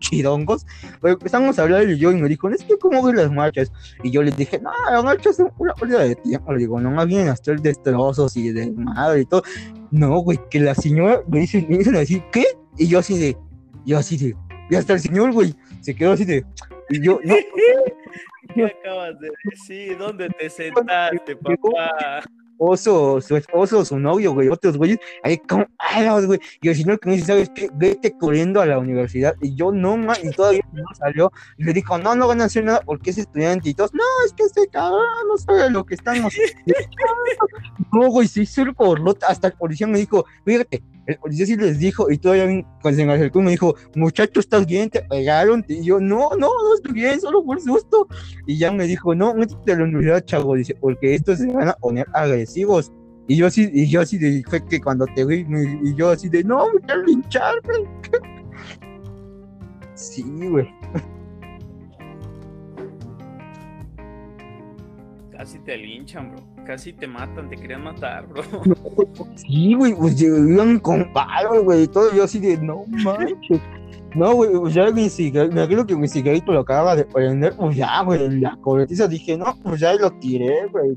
chidongos, pero empezamos a hablar y yo y me dijo, es que cómo ven las marchas, y yo le dije, no, las marchas son una pérdida de tiempo, le digo, no, más bien hacer destrozos y de madre y todo, no, güey, que la señora me dice, me dicen así, ¿qué? Y yo así de, yo así de, y hasta el señor, güey, se quedó así de, y yo, no, ¿Qué acabas de decir? ¿Dónde te sentaste, papá? Oso, su esposo, su novio, güey, otros güeyes, ahí como, ay, no, güey, y el señor que me dice, ¿sabes qué? Vete corriendo a la universidad, y yo, no, ma, y todavía no salió, y le dijo, no, no van a hacer nada porque es estudiante, y todos, no, es que este cabrón no sabe lo que estamos no, güey, se hizo el borlote, hasta el policía me dijo, fíjate, el policía sí les dijo, y todavía cuando se me acercó me dijo, muchacho, ¿estás bien? ¿Te pegaron? Y yo, no, no, no estoy bien, solo por susto, y ya me dijo, no, métete a la universidad, chavo, dice, porque estos se van a poner agresivos. Y yo así, y yo así de, fue que cuando te vi, y yo así de, no, me quiero linchar, güey. Sí, güey. Casi te linchan, bro. Casi te matan, te querían matar, bro. Sí, güey, pues iban con palo, güey, y todo, yo así de, no manches. No, güey, pues ya mi cigarrito, me acuerdo que mi cigarrito lo acababa de prender, pues ya, güey, en la cobertiza dije, no, pues ya lo tiré, güey.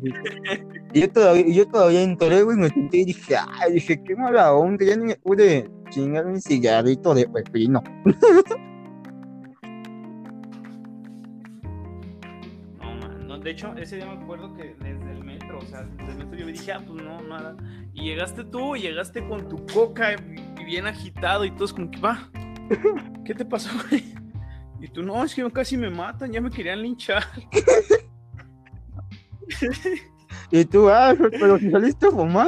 Y yo todavía, yo todavía entré, güey, me senté y dije, ay, dije, qué mala onda, ya ni me pude chingar mi cigarrito de pepino. No, man. No, de hecho, ese día me acuerdo que o sea, yo dije, ah, pues no, nada. Y llegaste tú, llegaste con tu coca y bien agitado y todos como que, va, ¿qué te pasó, güey? Y tú, no, es que casi me matan, ya me querían linchar. Y tú, ah, pero si saliste a fumar.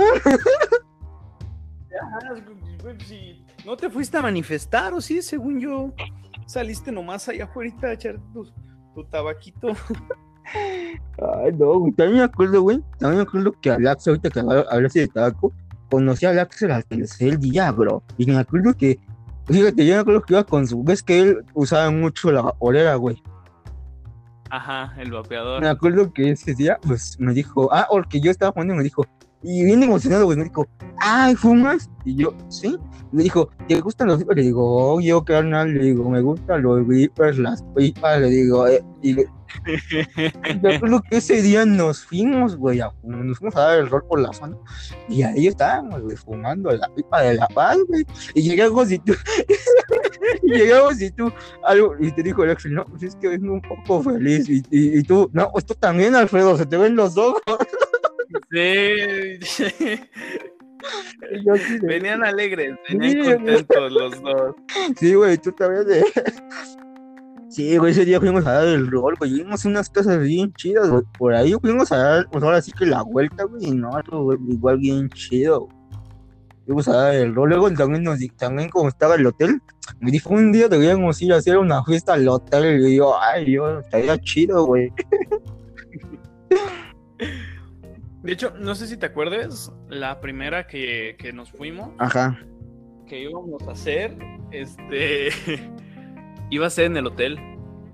Si no te fuiste a manifestar, o sí, según yo, saliste nomás allá afuera a echar tu, tu tabaquito. Ay, no, güey. También me acuerdo, güey. También me acuerdo que Alex, ahorita que habla- hablaste de tabaco, conocí a Alex al tercer día, bro. Y me acuerdo que, fíjate, yo me acuerdo que iba con su. Ves que él usaba mucho la vaporera, güey. Ajá, el vapeador. Me acuerdo que ese día, pues me dijo, ah, porque yo estaba jugando y me dijo, y bien emocionado, güey, me dijo, ay, ¿fumas? Y yo, sí. Me dijo, ¿te gustan los vipers? Le digo, oh, yo, carnal, le digo, me gustan los vipers, las pipas, le digo, eh, y le- me acuerdo que ese día nos fuimos, güey, a- nos fuimos a dar el rol por la zona y ahí estábamos, güey, fumando la pipa de la paz, güey, y llegamos y tú, y llegamos y tú, algo, y te dijo Alex, no, pues es que vengo un poco feliz, y, y, y tú, no, pues tú también, Alfredo, se te ven los ojos, Sí. Venían alegres, venían Sí, contentos los dos. sí, güey, tú también de... Sí, güey, ese día fuimos a dar el rol, güey, vimos unas cosas bien chidas, güey, por ahí fuimos a dar, pues ahora sí que la vuelta, güey, no, güey, igual bien chido, güey. Fuimos a dar el rol, luego también nos también como estaba el hotel, me dijo un día deberíamos ir a hacer una fiesta al hotel, y yo, ay, yo, estaría chido, güey. De hecho, no sé si te acuerdas, la primera que, que nos fuimos, Ajá. que íbamos a hacer, este, iba a ser en el hotel.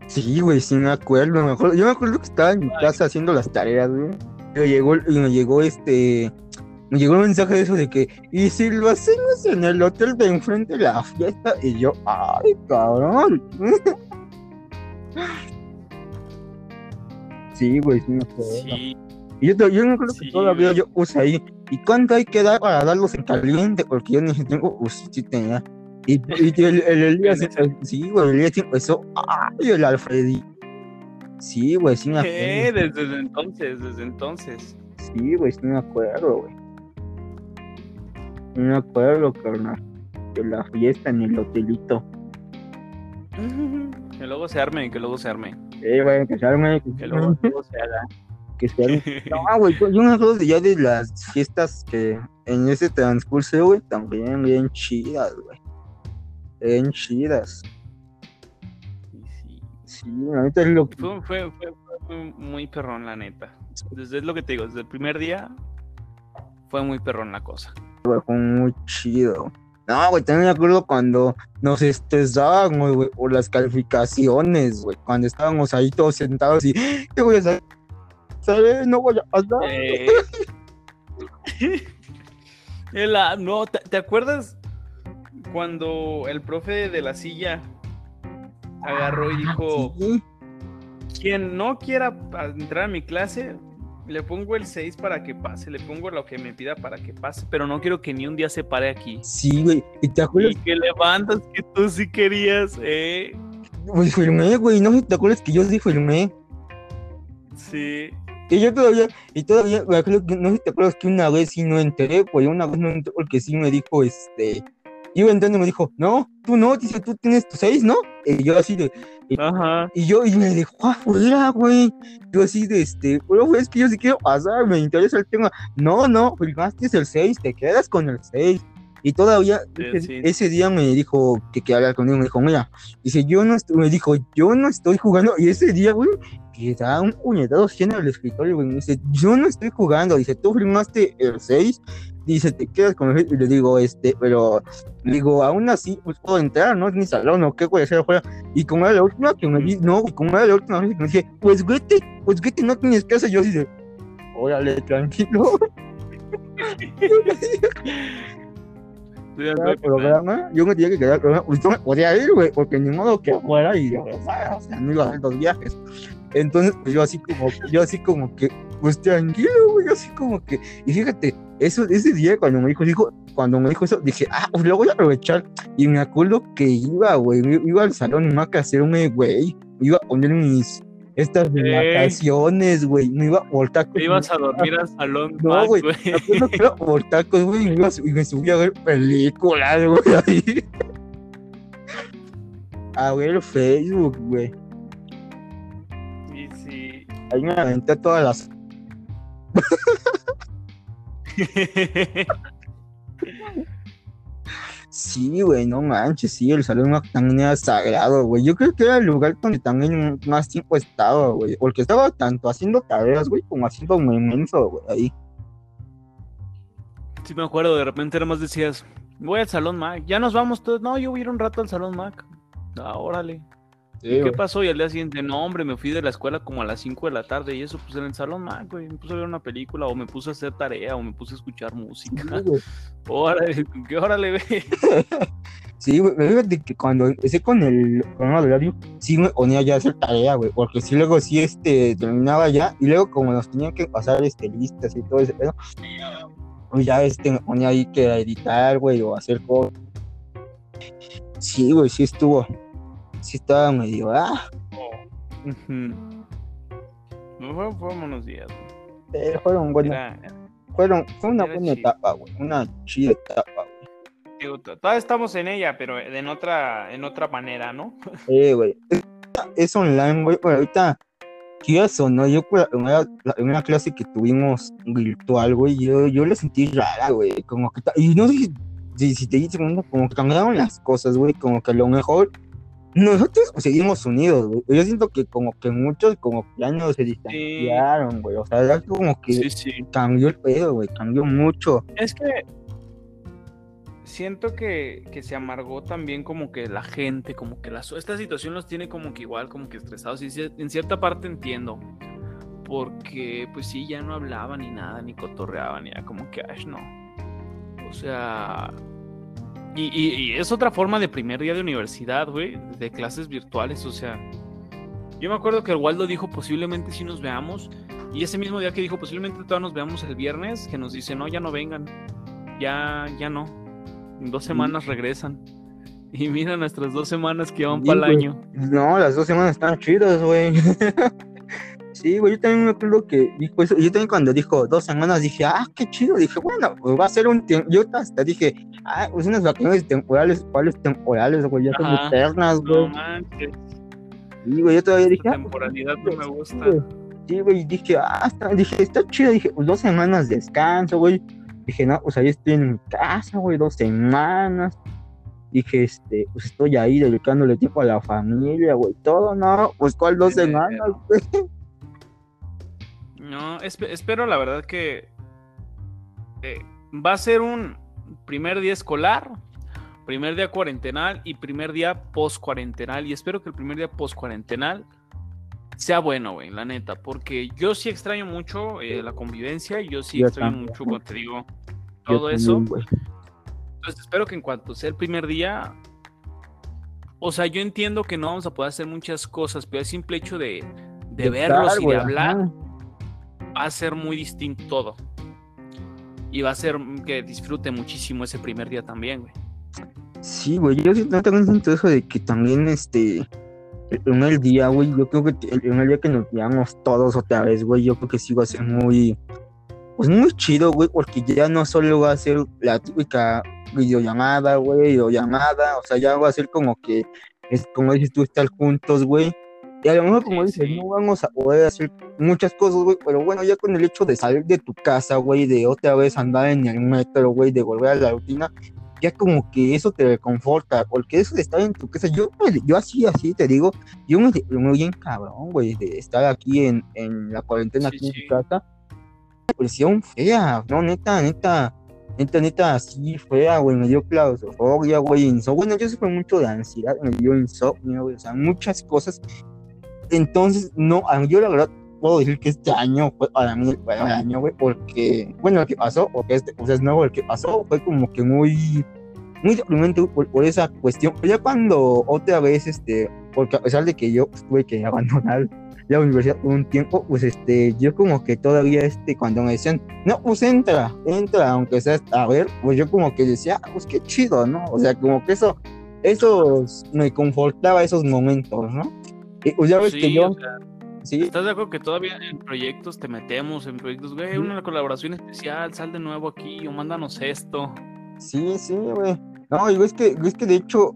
Sí, güey, sí me acuerdo, me acuerdo. Yo me acuerdo que estaba en mi casa haciendo las tareas, güey. Y me llegó, me llegó este, me llegó un mensaje de eso de que, y si lo hacemos en el hotel de enfrente de la fiesta, y yo, ay, cabrón. sí, güey, sí me acuerdo. Sí, Y yo, yo no creo que Sí, todavía yo puse ahí. ¿Y cuánto hay que dar para darlos en caliente? Porque yo ni tengo, pues sí tenía. Y, y el, el Elías, sí, güey, el Elías empezó, ay, el Alfredi. Sí, güey, sí me Eh, acuerdo. desde, desde entonces, desde entonces. Sí, güey, sí me acuerdo, güey. Sí me acuerdo, carnal. De la fiesta en el hotelito. Que luego se arme, que luego se arme. Eh, güey, que se arme, que Que se luego, arme, luego se haga. Que se arme. No, güey, yo me acuerdo ya de las fiestas que en ese transcurso, güey, también bien chidas, güey. Bien chidas. Sí, sí. Neta es lo que. Fue, fue, fue, fue muy perrón, la neta. Desde es lo que te digo, desde el primer día fue muy perrón la cosa. güey, fue muy chido. No, güey, también me acuerdo cuando nos estresaban, güey, güey, por las calificaciones, güey. Cuando estábamos ahí todos sentados y, ¿qué voy a hacer? ¿Sabes? No voy a pasar. Eh, ah, no, ¿te, te acuerdas cuando el profe de la silla agarró y dijo, Sí, quien no quiera entrar a mi clase, le pongo el 6 para que pase, le pongo lo que me pida para que pase, pero no quiero que ni un día se pare aquí. sí, güey. ¿Y te acuerdas? Y que levantas que tú sí querías, eh. Pues firmé, güey. No te acuerdas que yo sí firmé. Sí. Y yo todavía, y todavía, acuerdo que- no sé si te acuerdas que una vez sí no enteré, pues una vez no entré porque sí me dijo, este, iba entrando y me dijo, no, tú no, dice, tú tienes tu seis, ¿no? Y yo así de, Ajá. y yo, y me dejó afuera, güey. Yo así de, este, pero es que yo sí quiero pasar, me interesa el tema. No, no, firmaste el 6, te quedas con el 6. Y todavía ese, sí. ese día me dijo que quería hablar conmigo, me dijo, mira, dice, yo no estoy, me dijo, yo no estoy jugando. Y ese día, güey, que da un puñetado en el escritorio, güey, me dice, yo no estoy jugando. Dice, tú firmaste el 6, dice, te quedas con el 6. Y le digo, este, pero, digo, aún así, pues puedo entrar, ¿no? Es mi salón, ¿o qué voy a hacer afuera? Y como era la última que me di, no, como era la última vez que me dije, pues vete, pues vete, no tienes casa. Yo de, órale, tranquilo. Yo me tenía que quedar pues yo me podía ir, güey, porque ni modo que fuera y regresara, o sea, no iba a hacer los viajes. Entonces, pues yo así como, yo así como que, pues tranquilo, güey, así como que, y fíjate, eso, ese día cuando me dijo, dijo, cuando me dijo eso, dije, ah, pues lo voy a aprovechar, y me acuerdo que iba, güey, iba al salón y me a hacerme, güey, iba a poner mis, estas vacaciones, güey, me iba a voltar Te ibas a dormir al salón, No, güey, acuerdo que güey, y me subí a ver películas, güey, ahí. A ver Facebook, güey. Sí, sí. Ahí me aventé todas las... Sí, güey, no manches, sí, el salón Mac también era sagrado, güey. Yo creo que era el lugar donde también más tiempo estaba, güey. Porque estaba tanto haciendo tareas, güey, como haciendo muy inmenso, güey, ahí. Sí, me acuerdo, de repente nada más decías, voy al salón Mac, ya nos vamos todos. No, yo voy un rato al salón Mac. Ah, órale. Sí, ¿Qué güey. pasó? Y al día siguiente, no, hombre, me fui de la escuela como a las 5 de la tarde y eso, pues en el salón Mac, güey. Me puse a ver una película o me puse a hacer tarea o me puse a escuchar música. Sí. Órale, ¿qué órale, ve? Sí, güey, fíjate que cuando empecé con el programa de radio, sí me ponía ya a hacer tarea, güey, porque sí luego sí, este, terminaba ya, y luego como nos tenían que pasar, este, listas y todo ese pedo, pues ya, este, me ponía ahí que a editar, güey, o hacer cosas. Sí, güey, sí estuvo, sí estaba medio, ah. No fueron, fueron buenos días. fueron buenas, Era- fueron, fue una buena chido. etapa, güey, una chida etapa, güey. digo, todavía estamos en ella, pero en otra, en otra manera, ¿no? Eh, güey. Es, es online, güey. Pero ahorita, quieras o no, yo la primera, la primera clase que tuvimos virtual, güey, yo, yo la sentí rara, güey. Como que, y no sé si, si, te dices, como como que cambiaron las cosas, güey. Como que a lo mejor nosotros seguimos unidos, güey. Yo siento que como que muchos como que ya no se distanciaron, güey. O sea, ya como que Sí, sí. cambió el pedo, güey. Cambió mucho. Es que siento que, que se amargó también como que la gente, como que la, esta situación los tiene como que igual, como que estresados. Y en cierta parte entiendo. porque pues sí, ya no hablaban ni nada, ni cotorreaban, ya como que, ay, no. O sea, y, y, es otra forma de primer día de universidad, güey, de clases virtuales, o sea. Yo me acuerdo que el Waldo dijo posiblemente sí nos veamos, y ese mismo día que dijo posiblemente todos nos veamos el viernes, que nos dice, no, ya no vengan, ya, ya no, en dos semanas regresan. Y mira nuestras dos semanas que van para el año. No, las dos semanas están chidas, güey. Sí, güey, yo también me acuerdo que dijo eso. Yo también cuando dijo dos semanas dije, ah, qué chido. Dije, bueno, pues va a ser un tiempo. Yo hasta dije, ah, pues unas vacaciones temporales, ¿cuáles temporales, güey? Ya son eternas, güey. No manches. Sí, güey, yo todavía dije. La ah, pues, temporalidad no me gusta. Sí, güey, dije, ah, está, dije, está chido. Dije, pues dos semanas de descanso, güey. Dije, no, pues ahí estoy en mi casa, güey, dos semanas. Dije, este, pues estoy ahí dedicándole tiempo a la familia, güey, todo, no, pues cuál dos semanas, güey. No, espero la verdad que eh, va a ser un primer día escolar, primer día cuarentenal y primer día post cuarentenal. Y espero que el primer día post cuarentenal sea bueno, güey, la neta, porque yo sí extraño mucho eh, la convivencia. Y yo sí extraño mucho, cuando te digo, todo eso. Entonces espero que en cuanto sea el primer día, o sea, yo entiendo que no vamos a poder hacer muchas cosas, pero el simple hecho de, verlos y de hablar va a ser muy distinto todo. Y va a ser que disfrute muchísimo ese primer día también, güey. Sí, güey, yo tengo un eso de que también, este, en el día, güey, yo creo que en el día que nos veamos todos otra vez, güey, yo creo que sí va a ser muy, pues muy chido, güey, porque ya no solo va a ser la típica videollamada, güey, o llamada, o sea, ya va a ser como que, es como dices tú, estar juntos, güey, y a lo mejor, como dices, no vamos a poder hacer muchas cosas, güey, pero bueno, ya con el hecho de salir de tu casa, güey, de otra vez andar en el metro, güey, de volver a la rutina, ya como que eso te reconforta, porque eso de estar en tu casa, yo, yo así, así te digo, yo me muy bien cabrón, güey, de estar aquí en, en la cuarentena, aquí en tu casa, presión fea, no, neta, neta, neta, neta, así fea, güey, me dio claustrofobia, güey, insomnio, bueno, yo sufro mucho de ansiedad, me dio insomnio, güey, o sea, muchas cosas entonces, no, yo la verdad puedo decir que este año fue para mí el año, güey, porque, bueno, lo que pasó, o que este, o sea, es nuevo, el que pasó fue como que muy, muy deprimente por, por, esa cuestión. Ya cuando otra vez, este, porque a pesar de que yo tuve que abandonar la universidad por un tiempo, pues este, yo como que todavía, este, cuando me decían, no, pues entra, entra, aunque sea a ver, pues yo como que decía, ah, pues qué chido, ¿no? O sea, como que eso, eso me confortaba esos momentos, ¿no? Pues ya ves que yo. ¿sí? ¿Estás de acuerdo que todavía en proyectos te metemos, en proyectos, güey, una colaboración especial, sal de nuevo aquí o mándanos esto? Sí, sí, güey. No, digo, es que, es que de hecho,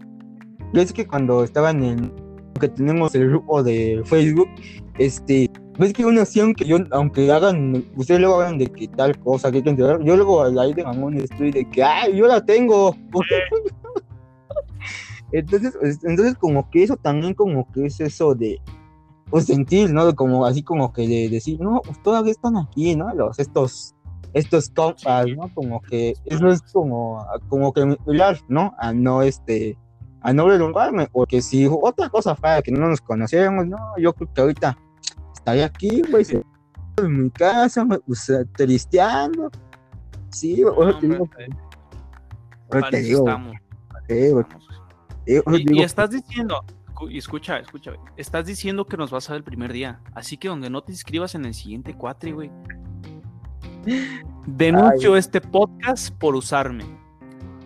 es que cuando estaban en que tenemos el grupo de Facebook, este, ves que una opción que yo, aunque hagan, ustedes luego hagan de que tal cosa que hay que entregar, yo luego al aire mamón estoy de que, ay, yo la tengo. Entonces, entonces como que eso también como que es eso de, pues sentir, ¿no? Como así como que de decir, no, pues todavía están aquí, ¿no? Los, estos, estos compas, ¿no? Como que eso es como, como que mirar, ¿no? A no este, a no relumbrarme, porque si otra cosa fue que no nos conociéramos, no, yo creo que ahorita estaría aquí, güey, en mi casa, pues, tristeando. Sí, no, te digo. te digo. Y, estás diciendo, escucha, escucha, estás diciendo que nos vas a ver el primer día. Así que donde no te inscribas en el siguiente cuatri, güey. Denuncio este podcast por usarme.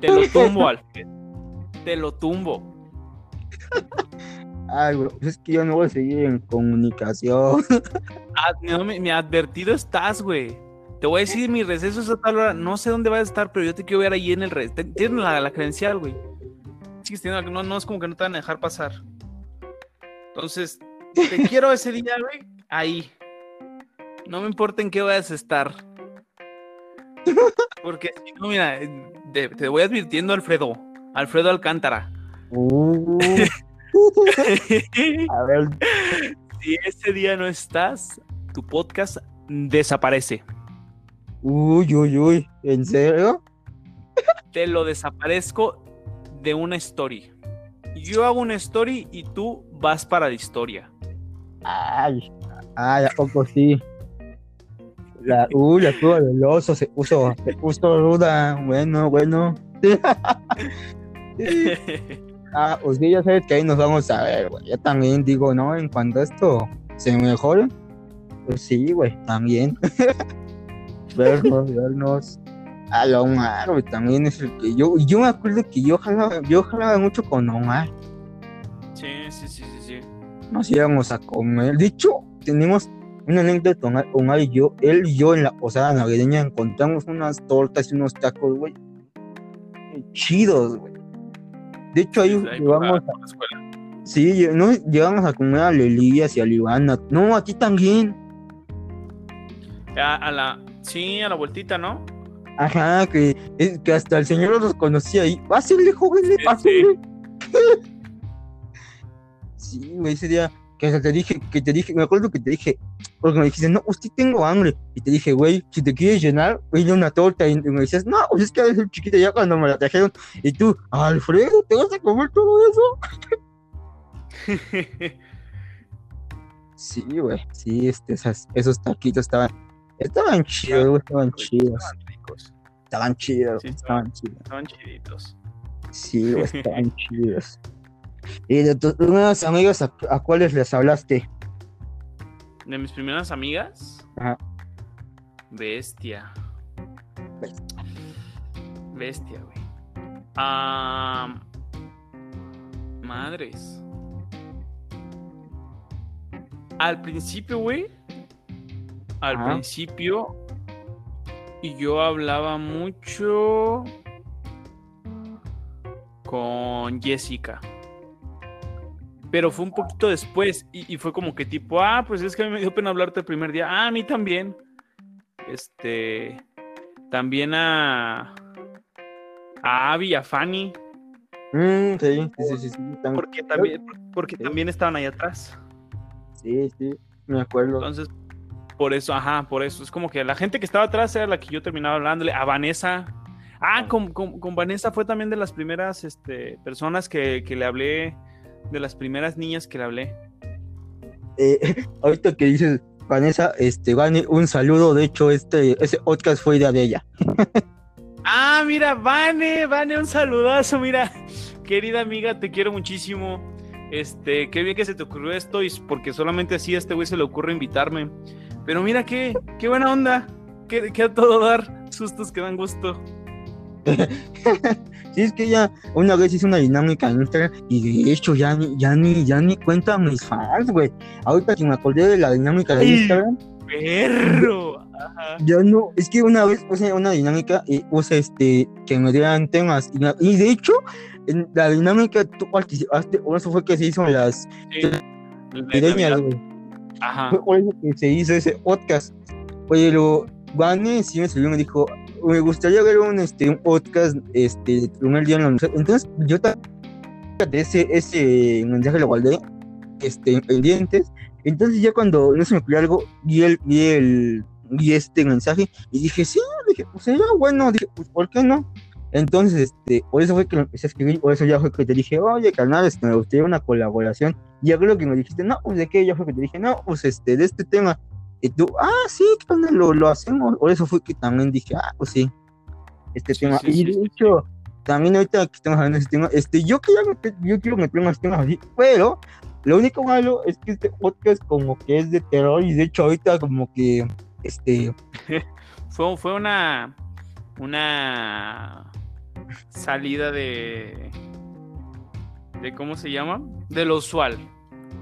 Te lo tumbo, Alfred. Te lo tumbo. Ay, bro, es que yo no voy a seguir en comunicación. Ah, no, me, advertido estás, güey. Te voy a decir, mi receso es a tal hora. No sé dónde vas a estar, pero yo te quiero ver ahí en el receso. Tienes la, la credencial, güey no, no es como que no te van a dejar pasar. Entonces, te quiero ese día, güey, ahí. No me importa en qué vayas a estar. Porque si no, mira, te, voy advirtiendo, Alfredo. Alfredo Alcántara. Uh. a ver. Si ese día no estás, tu podcast desaparece. Uy, uy, uy. ¿En serio? Te lo desaparezco de una story. Yo hago una story y tú vas para la historia. Ay, ay, ¿a poco sí? La, uy, la cueva del oso se puso, se puso ruda. Bueno, bueno. Ah, pues ya sabes que ahí nos vamos a ver, güey. Yo también digo, ¿no? En cuanto esto se mejore, pues sí, güey, también. vernos, vernos. A la Omar, güey, también es el que yo. Yo me acuerdo que yo jalaba, yo jalaba mucho con Omar. Sí, sí, sí, sí, sí. Nos íbamos a comer. De hecho, tenemos una anécdota con Omar y yo. Él y yo en la posada navideña encontramos unas tortas y unos tacos, güey. Chidos, güey. De hecho, ahí llevamos escuela. Sí, no, llegamos a comer a Lelías y a Libana. No, aquí también. A, a la, sí, a la vueltita, ¿no? Ajá, que, es, que hasta el señor los conocía ahí. Pásenle, Sí, pásenle. Sí, güey, ese día que hasta te dije, que te dije, me acuerdo que te dije, porque me dijiste, no, usted tengo hambre. Y te dije, güey, si te quieres llenar, pide una torta. Y me decías, no, pues es que eres un chiquito ya cuando me la trajeron. Y tú, Alfredo, ¿te vas a comer todo eso? Sí, güey, sí, este, esas, esos taquitos estaban, estaban chidos, estaban chidos. Estaban chidos, Sí, estaban chidos. estaban chiditos. Sí, estaban chidos. Y de tus nuevos amigos, ¿a, a cuáles les hablaste? De mis primeras amigas. Ajá. Bestia. Bestia. Bestia, güey. Ah, madres. Al principio, güey. Al Ajá. principio. Y yo hablaba mucho con Jessica. Pero fue un poquito después y, y fue como que tipo, ah, pues es que a mí me dio pena hablarte el primer día. Ah, a mí también. Este, también a, a Abby, a Fanny, Mm, sí, sí, sí, sí, porque también, porque también estaban ahí atrás. sí, sí, me acuerdo. Entonces, por eso, ajá, por eso. Es como que la gente que estaba atrás era la que yo terminaba hablándole. A Vanessa. Ah, con, con- con Vanessa fue también de las primeras este, personas que, que le hablé, de las primeras niñas que le hablé. Eh, ahorita que dices, Vanessa, este, Vane, un saludo, de hecho, este, ese podcast fue idea de ella. Ah, mira, Vane, Vane, un saludazo, mira. Querida amiga, te quiero muchísimo. Este, qué bien que se te ocurrió esto, y porque solamente así a este güey se le ocurre invitarme. Pero mira qué, qué buena onda. Que, que a todo dar sustos que dan gusto. Sí, es que ella una vez hizo una dinámica en Instagram y de hecho ya ni, ya ni, ya ni cuenta mis fans, güey. Ahorita que me acordé de la dinámica de. Instagram, Perro. Ajá. ya no, es que una vez puse una dinámica y puse este, que me dieran temas. Y, la- y de hecho, en la dinámica tú participaste, por eso fue que se hizo las Sí. Navideñas, güey. Ajá. Que se hizo ese podcast. Oye, lo Vane sí me escribió y me dijo, me gustaría ver un, este, un podcast este, primer día en la universidad. Entonces, yo ese, ese mensaje lo guardé este, en pendientes. Entonces, ya cuando no se me ocurrió algo, vi el, vi el, vi este mensaje y dije, sí, dije, pues sería bueno, dije, pues, ¿por qué no? Entonces, este, por eso fue que lo empecé a escribir, por eso ya fue que te dije, oye, carnal, este, me gustaría una colaboración. Y ya creo que me dijiste, no, pues de qué, ya fue que te dije, no, pues este, de este tema. Y tú, ah, sí, lo, lo hacemos. Por eso fue que también dije, ah, pues sí, este Sí, tema. sí, y de sí, hecho, también ahorita que estamos hablando de este tema, este, yo quería yo quiero meter más temas así, pero lo único malo es que este podcast como que es de terror y de hecho ahorita como que, este, Fue, fue una. Una. Salida de. De ¿Cómo se llama? De lo usual.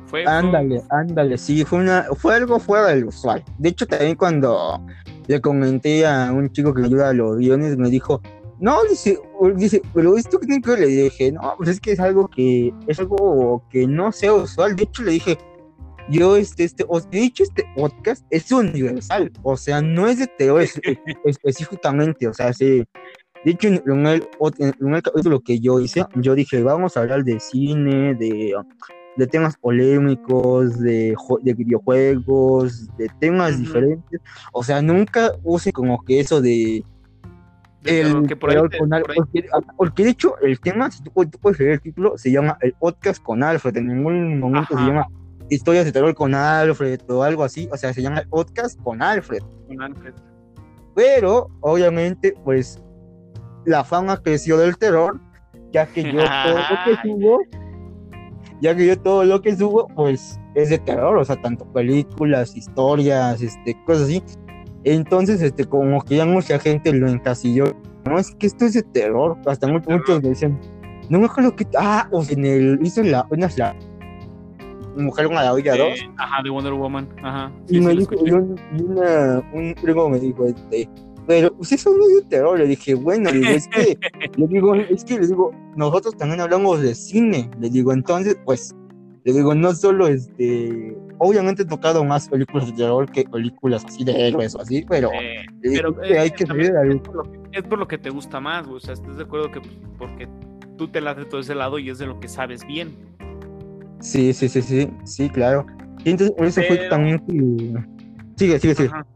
Fue, fue- Ándale, ándale, sí, fue una, fue algo fuera del usual. De hecho, también cuando le comenté a un chico que me ayuda a los guiones, me dijo, no, dice, dice, pero esto ver?". le dije, no, pues es que es algo que, es algo que no sea usual. De hecho, le dije, yo, este, este, o- de hecho, este podcast es universal, o sea, no es de terror es- específicamente, o sea, sí. De hecho, en en el, en el capítulo que yo hice, yo dije, vamos a hablar de cine, de de temas polémicos, de, de videojuegos, de temas Ujú. diferentes. O sea, nunca use como que eso de de el que por ahí te- con por ahí- porque, porque de hecho el tema, si tú, tú puedes leer el título, se llama El Podcast con Alfred. En ningún momento Ajá. se llama historias de terror con Alfred o algo así, o sea, se llama podcast con Alfred. Con Alfred. Pero, obviamente, pues, la fama creció del terror, ya que yo todo lo que subo, ya que yo todo lo que subo, pues, es de terror, o sea, tanto películas, historias, este, cosas así. Entonces, este, como que ya mucha gente lo encasilló. No, es que esto es de terror. Hasta muchos, muchos me decían, no me acuerdo que. Ah, o sea, en el. Hizo la. Una, la Mujer con la Olla 2. Eh, ajá, de Wonder Woman. Ajá. y Sí, me sí, lo dijo, y un, y una, un primo me dijo, este. Pero usted es un de terror. Le dije, bueno, le digo, es que. le digo, es que le digo, nosotros también hablamos de cine. Le digo, entonces, pues. Le digo, no solo este. Obviamente he tocado más películas de terror que películas así de héroes o así, pero. Eh, digo, pero que eh, hay que también salir la es, por lo que, es por lo que te gusta más. O sea, ¿estás de acuerdo que pues, porque tú te late todo ese lado y es de lo que sabes bien? Sí, sí, sí, sí, sí, claro. Y entonces por eso fue Pero- también que... Sigue, sigue, sigue. Ajá.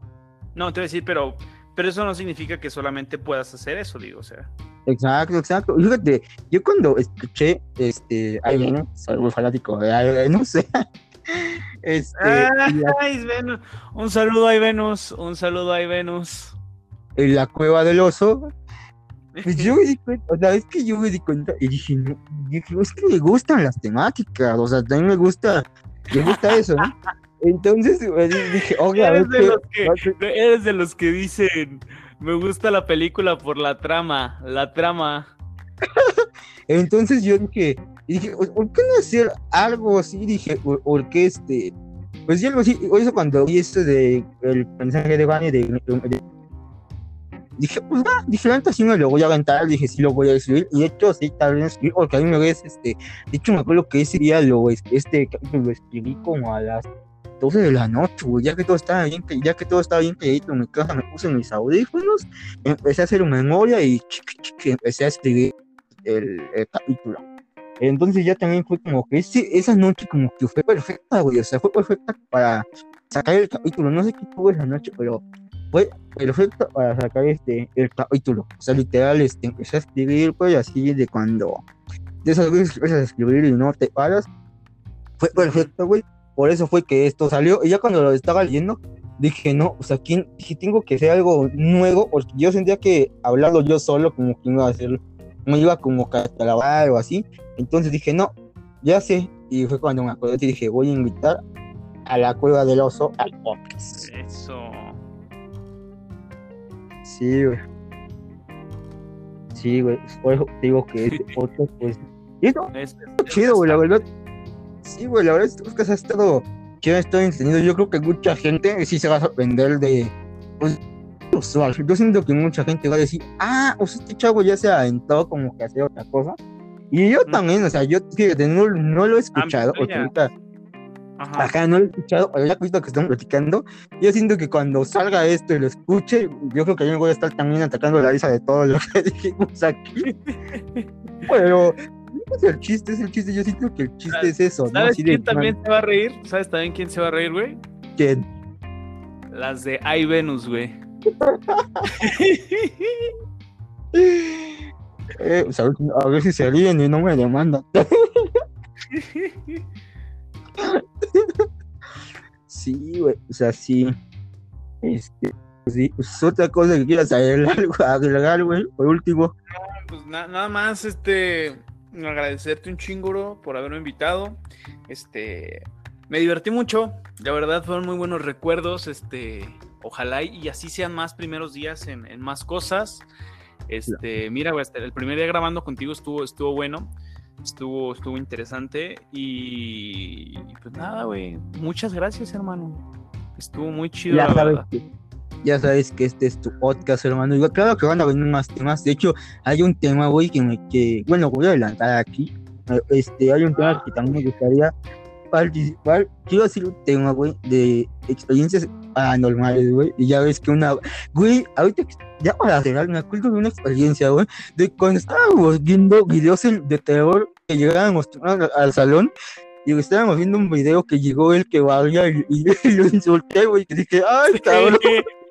No, te voy a decir, pero, pero eso no significa que solamente puedas hacer eso, digo, o sea. Exacto, exacto. Fíjate, yo cuando escuché, este, ay, bueno, soy muy fanático de ay, no sé. Este, y Venus. Un saludo a Venus, un saludo a Venus. en la cueva del oso, pues yo me di cuenta, o sea, es que yo me di cuenta y dije, no, dije, es que me gustan las temáticas, o sea, también me gusta, me gusta eso, ¿no? Entonces pues, dije, oiga, Eres de, qué- los que, eres de los que dicen, me gusta la película por la trama, la trama. Entonces yo dije, dije, "¿Por- ¿por qué no hacer algo así? Dije, "¿Por- porque este, pues yo así, eso cuando vi esto de el mensaje de Vane de, de- dije, pues va, dije, neta sí me lo voy a aventar, dije, sí lo voy a escribir, y de hecho sí, tal vez porque a mí me ves, este, de hecho me acuerdo que ese día lo, este capítulo lo escribí como a las 12 de la noche, güey, ya que todo estaba bien, ya que todo estaba bien calladito en mi casa, me puse mis audífonos, empecé a hacer memoria y empecé a escribir el, el capítulo. Entonces ya también fue como que ese, esa noche como que fue perfecta, güey, o sea, fue perfecta para sacar el capítulo, no sé qué tuvo esa noche, pero fue perfecta para sacar este, el capítulo, o sea, literal, este, empecé a escribir, pues, así de cuando, de esas veces que empiezas a escribir y no te paras, fue perfecto, güey, por eso fue que esto salió, y ya cuando lo estaba leyendo, dije, no, o sea, ¿quién? dije, tengo que hacer algo nuevo, porque yo sentía que hablando yo solo, como que iba a hacer, me iba como a catalabar o así, entonces dije, no, ya sé. Y fue cuando me acordé y dije, voy a invitar a la cueva del oso al podcast. Eso. Sí, güey. Sí, güey. Por eso te digo que este podcast, pues. Y esto Es, chido, güey, la verdad. Sí, güey, la verdad, este podcast ha estado chido, ha estado entretenido. Yo creo que mucha gente sí se va a sorprender de. Pues, usual. Yo siento que mucha gente va a decir, ah, o sea, este chavo ya se aventó como que hacer otra cosa. Y yo Mm. también, o sea, yo fíjate, no, no lo he escuchado, tú ya. ahorita Ajá. Ajá, no lo he escuchado, ya que visto que están platicando, yo siento que cuando salga esto y lo escuche, yo creo que yo voy a estar también atacando la risa de todo lo que dijimos aquí. Pero es el chiste, es el chiste, yo siento que el chiste es eso, ¿no? ¿Sabes de quién también se va a reír? ¿Sabes también quién se va a reír, güey? que Las de Ay Venus, güey. eh, pues, a, ver, si se ríen y no me demandan. Sí, güey, o sea, sí. Este, pues sí, pues otra cosa que quieras agregar, agregar, güey, por último. Pues na- nada más, este, agradecerte un chinguro por haberme invitado. Este, me divertí mucho, la verdad fueron muy buenos recuerdos, este, ojalá y así sean más primeros días en, en más cosas. Este, mira, güey, el primer día grabando contigo estuvo, estuvo bueno, estuvo, estuvo interesante y, y pues nada, güey, muchas gracias, hermano. Estuvo muy chido, Ya la sabes verdad. que, ya sabes que este es tu podcast, hermano. Y claro que van a venir más temas. De hecho, hay un tema, güey, que me, que, bueno, voy a adelantar aquí. Este, hay un tema que también me gustaría participar. Quiero decir un tema, güey, de experiencias paranormales, güey. Y ya ves que una, güey, ahorita, ya para cerrar, me acuerdo de una experiencia, güey, de cuando estábamos viendo videos de terror que llegábamos al, al salón y estábamos viendo un video que llegó el que valía y, y lo insulté, güey, que dije, ay, cabrón,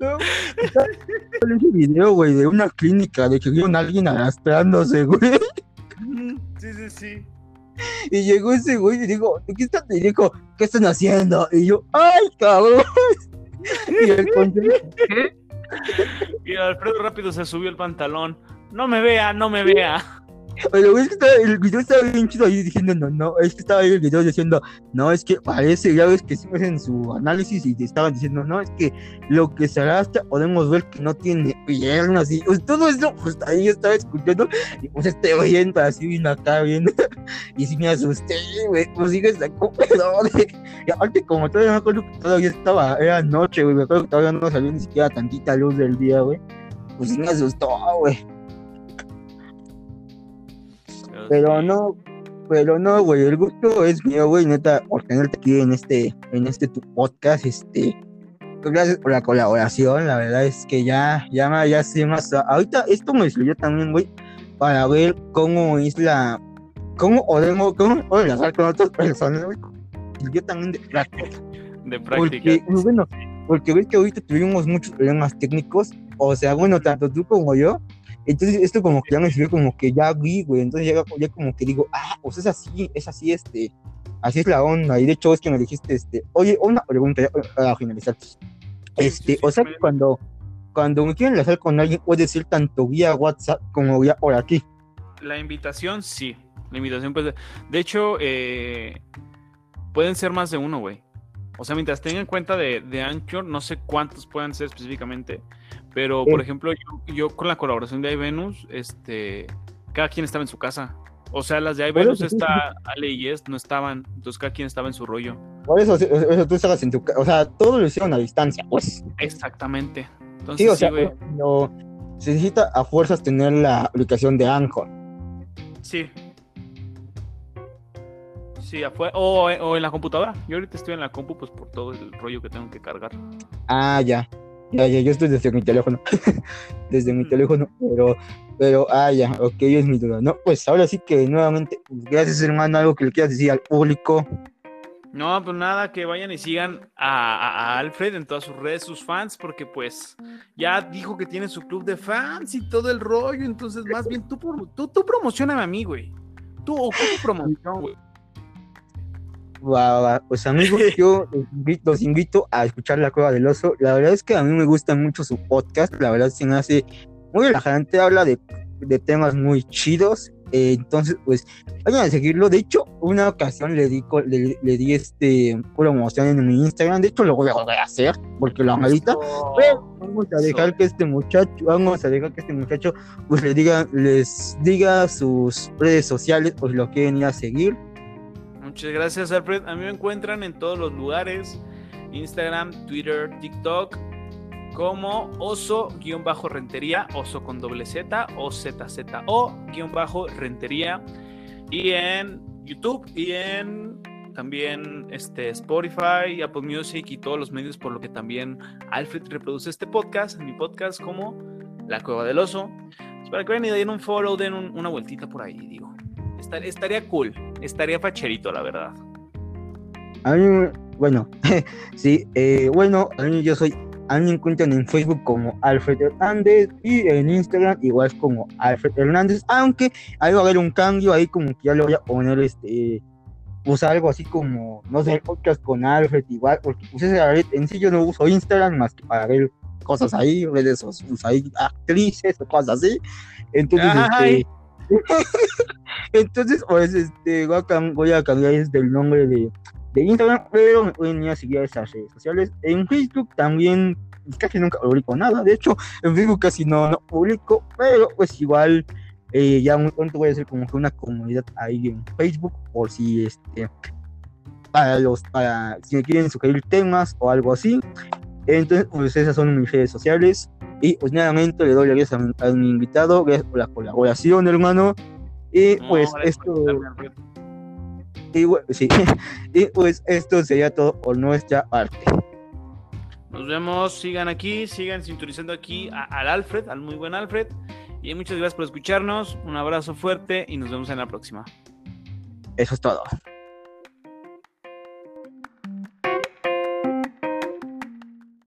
no, ese video, güey, de una clínica, de que vieron a alguien arrastrándose, güey. sí, sí, sí. Y llegó ese güey y dijo, ¿qué están? Y dijo, ¿qué están haciendo? Y yo, ¡ay, cabrón! Y el ¿Qué? Y Alfredo rápido se subió el pantalón. No me vea, no me vea. Pero es que el video estaba bien chido ahí diciendo, no, no, es que estaba ahí el video diciendo, no, es que parece, ya ves que sí hacen su análisis y te estaban diciendo, no, es que lo que se arrastra podemos ver que no tiene piernas y pues, todo eso, pues ahí yo estaba escuchando y pues estoy oyendo así bien acá viendo y sí me asusté, güey, pues sí me sacó perdón, y aparte como todavía me acuerdo que todavía estaba, era noche, güey, me acuerdo que todavía no salió ni siquiera tantita luz del día, güey, pues sí me asustó, güey. Pero no, pero no, güey, el gusto es mío, güey, neta, por tenerte aquí en este, en este tu podcast, este, pues, gracias por la colaboración, la verdad es que ya, ya, ya sé más, ahorita esto me sirvió también, güey, para ver cómo es la, cómo podemos, cómo hablar con otras personas, güey, yo también de práctica. De práctica. Porque, bueno, porque ves que ahorita tuvimos muchos problemas técnicos, o sea, bueno, tanto tú como yo, entonces esto como que ya me sirvió como que ya vi, güey, entonces ya, ya, como que digo, ah, pues es así, es así, este, así es la onda, y de hecho es que me dijiste, este, oye, una pregunta ya para finalizar, este, o sea, cuando, cuando me quieren enlazar con alguien, puede ser tanto vía WhatsApp como vía por aquí. La invitación, sí, la invitación, pues, de hecho, eh, pueden ser más de uno, güey. O sea, mientras tengan cuenta de, de Anchor, no sé cuántos puedan ser específicamente, pero, por ejemplo, yo, con la colaboración de iVenus, este, cada quien estaba en su casa. O sea, las de iVenus está Ale y Yes no estaban, entonces cada quien estaba en su rollo. Por eso, eso tú estabas en tu casa, o sea, todo lo hicieron a distancia, pues. Exactamente. Entonces, sí, o sea, no, se necesita a fuerzas tener la aplicación de Anchor. Sí. Sí, afuera, o, o en la computadora. Yo ahorita estoy en la compu, pues por todo el rollo que tengo que cargar. Ah, ya. Ya, ya, yo estoy desde mi teléfono. desde mi teléfono, pero, pero, ah, ya, ok, es mi duda. No, pues ahora sí que nuevamente, pues, gracias hermano, algo que le quieras decir al público. No, pues nada, que vayan y sigan a, Alfred en todas sus redes, sus fans, porque pues ya dijo que tiene su club de fans y todo el rollo, entonces más bien tú, tú, tú promocioname a mí, güey. Tú ocupa promoción, güey. Pues amigos, yo los invito, a escuchar La Cueva del Oso. La verdad es que a mí me gusta mucho su podcast. La verdad se me hace muy relajante. Habla de, temas muy chidos. Eh, entonces, pues, vayan a seguirlo. De hecho, una ocasión le di, le, di este promoción en mi Instagram. De hecho, lo voy a volver a hacer porque lo amerita. Pero vamos a dejar que este muchacho, vamos a dejar que este muchacho, pues le diga, les diga sus redes sociales, pues lo quieren ir a seguir. Muchas gracias, Alfred. A mí me encuentran en todos los lugares: Instagram, Twitter, TikTok, como oso-rentería, oso con doble Z, o ZZO-rentería, y en YouTube y en también este, Spotify, Apple Music y todos los medios, por lo que también Alfred reproduce este podcast, mi podcast como La Cueva del Oso. Pues para que vayan y den un follow, den una vueltita por ahí, digo estaría cool, estaría facherito, la verdad. A mí, bueno, sí, eh, bueno, a mí yo soy, a mí me encuentran en Facebook como Alfred Hernández y en Instagram igual es como Alfred Hernández, aunque ahí va a haber un cambio, ahí como que ya le voy a poner este, pues algo así como, no sé, podcast con Alfred igual, porque pues en sí yo no uso Instagram más que para ver cosas ahí, redes sociales, ahí actrices o cosas así, entonces, este, Entonces, pues, este, voy a, cambiar este, el nombre de, Instagram, pero me pueden ir a seguir a esas redes sociales. En Facebook también casi nunca publico nada. De hecho, en Facebook casi no, no publico, pero pues igual eh, ya muy pronto voy a hacer como que una comunidad ahí en Facebook por si este para los para si me quieren sugerir temas o algo así. Entonces, pues esas son mis redes sociales. Y pues nuevamente le doy las gracias a, mi invitado, gracias por la colaboración, hermano. Y pues esto. Y, sí. y pues esto sería todo por nuestra parte. Nos vemos, sigan aquí, sigan sintonizando aquí al Alfred, al muy buen Alfred. Y muchas gracias por escucharnos. Un abrazo fuerte y nos vemos en la próxima. Eso es todo.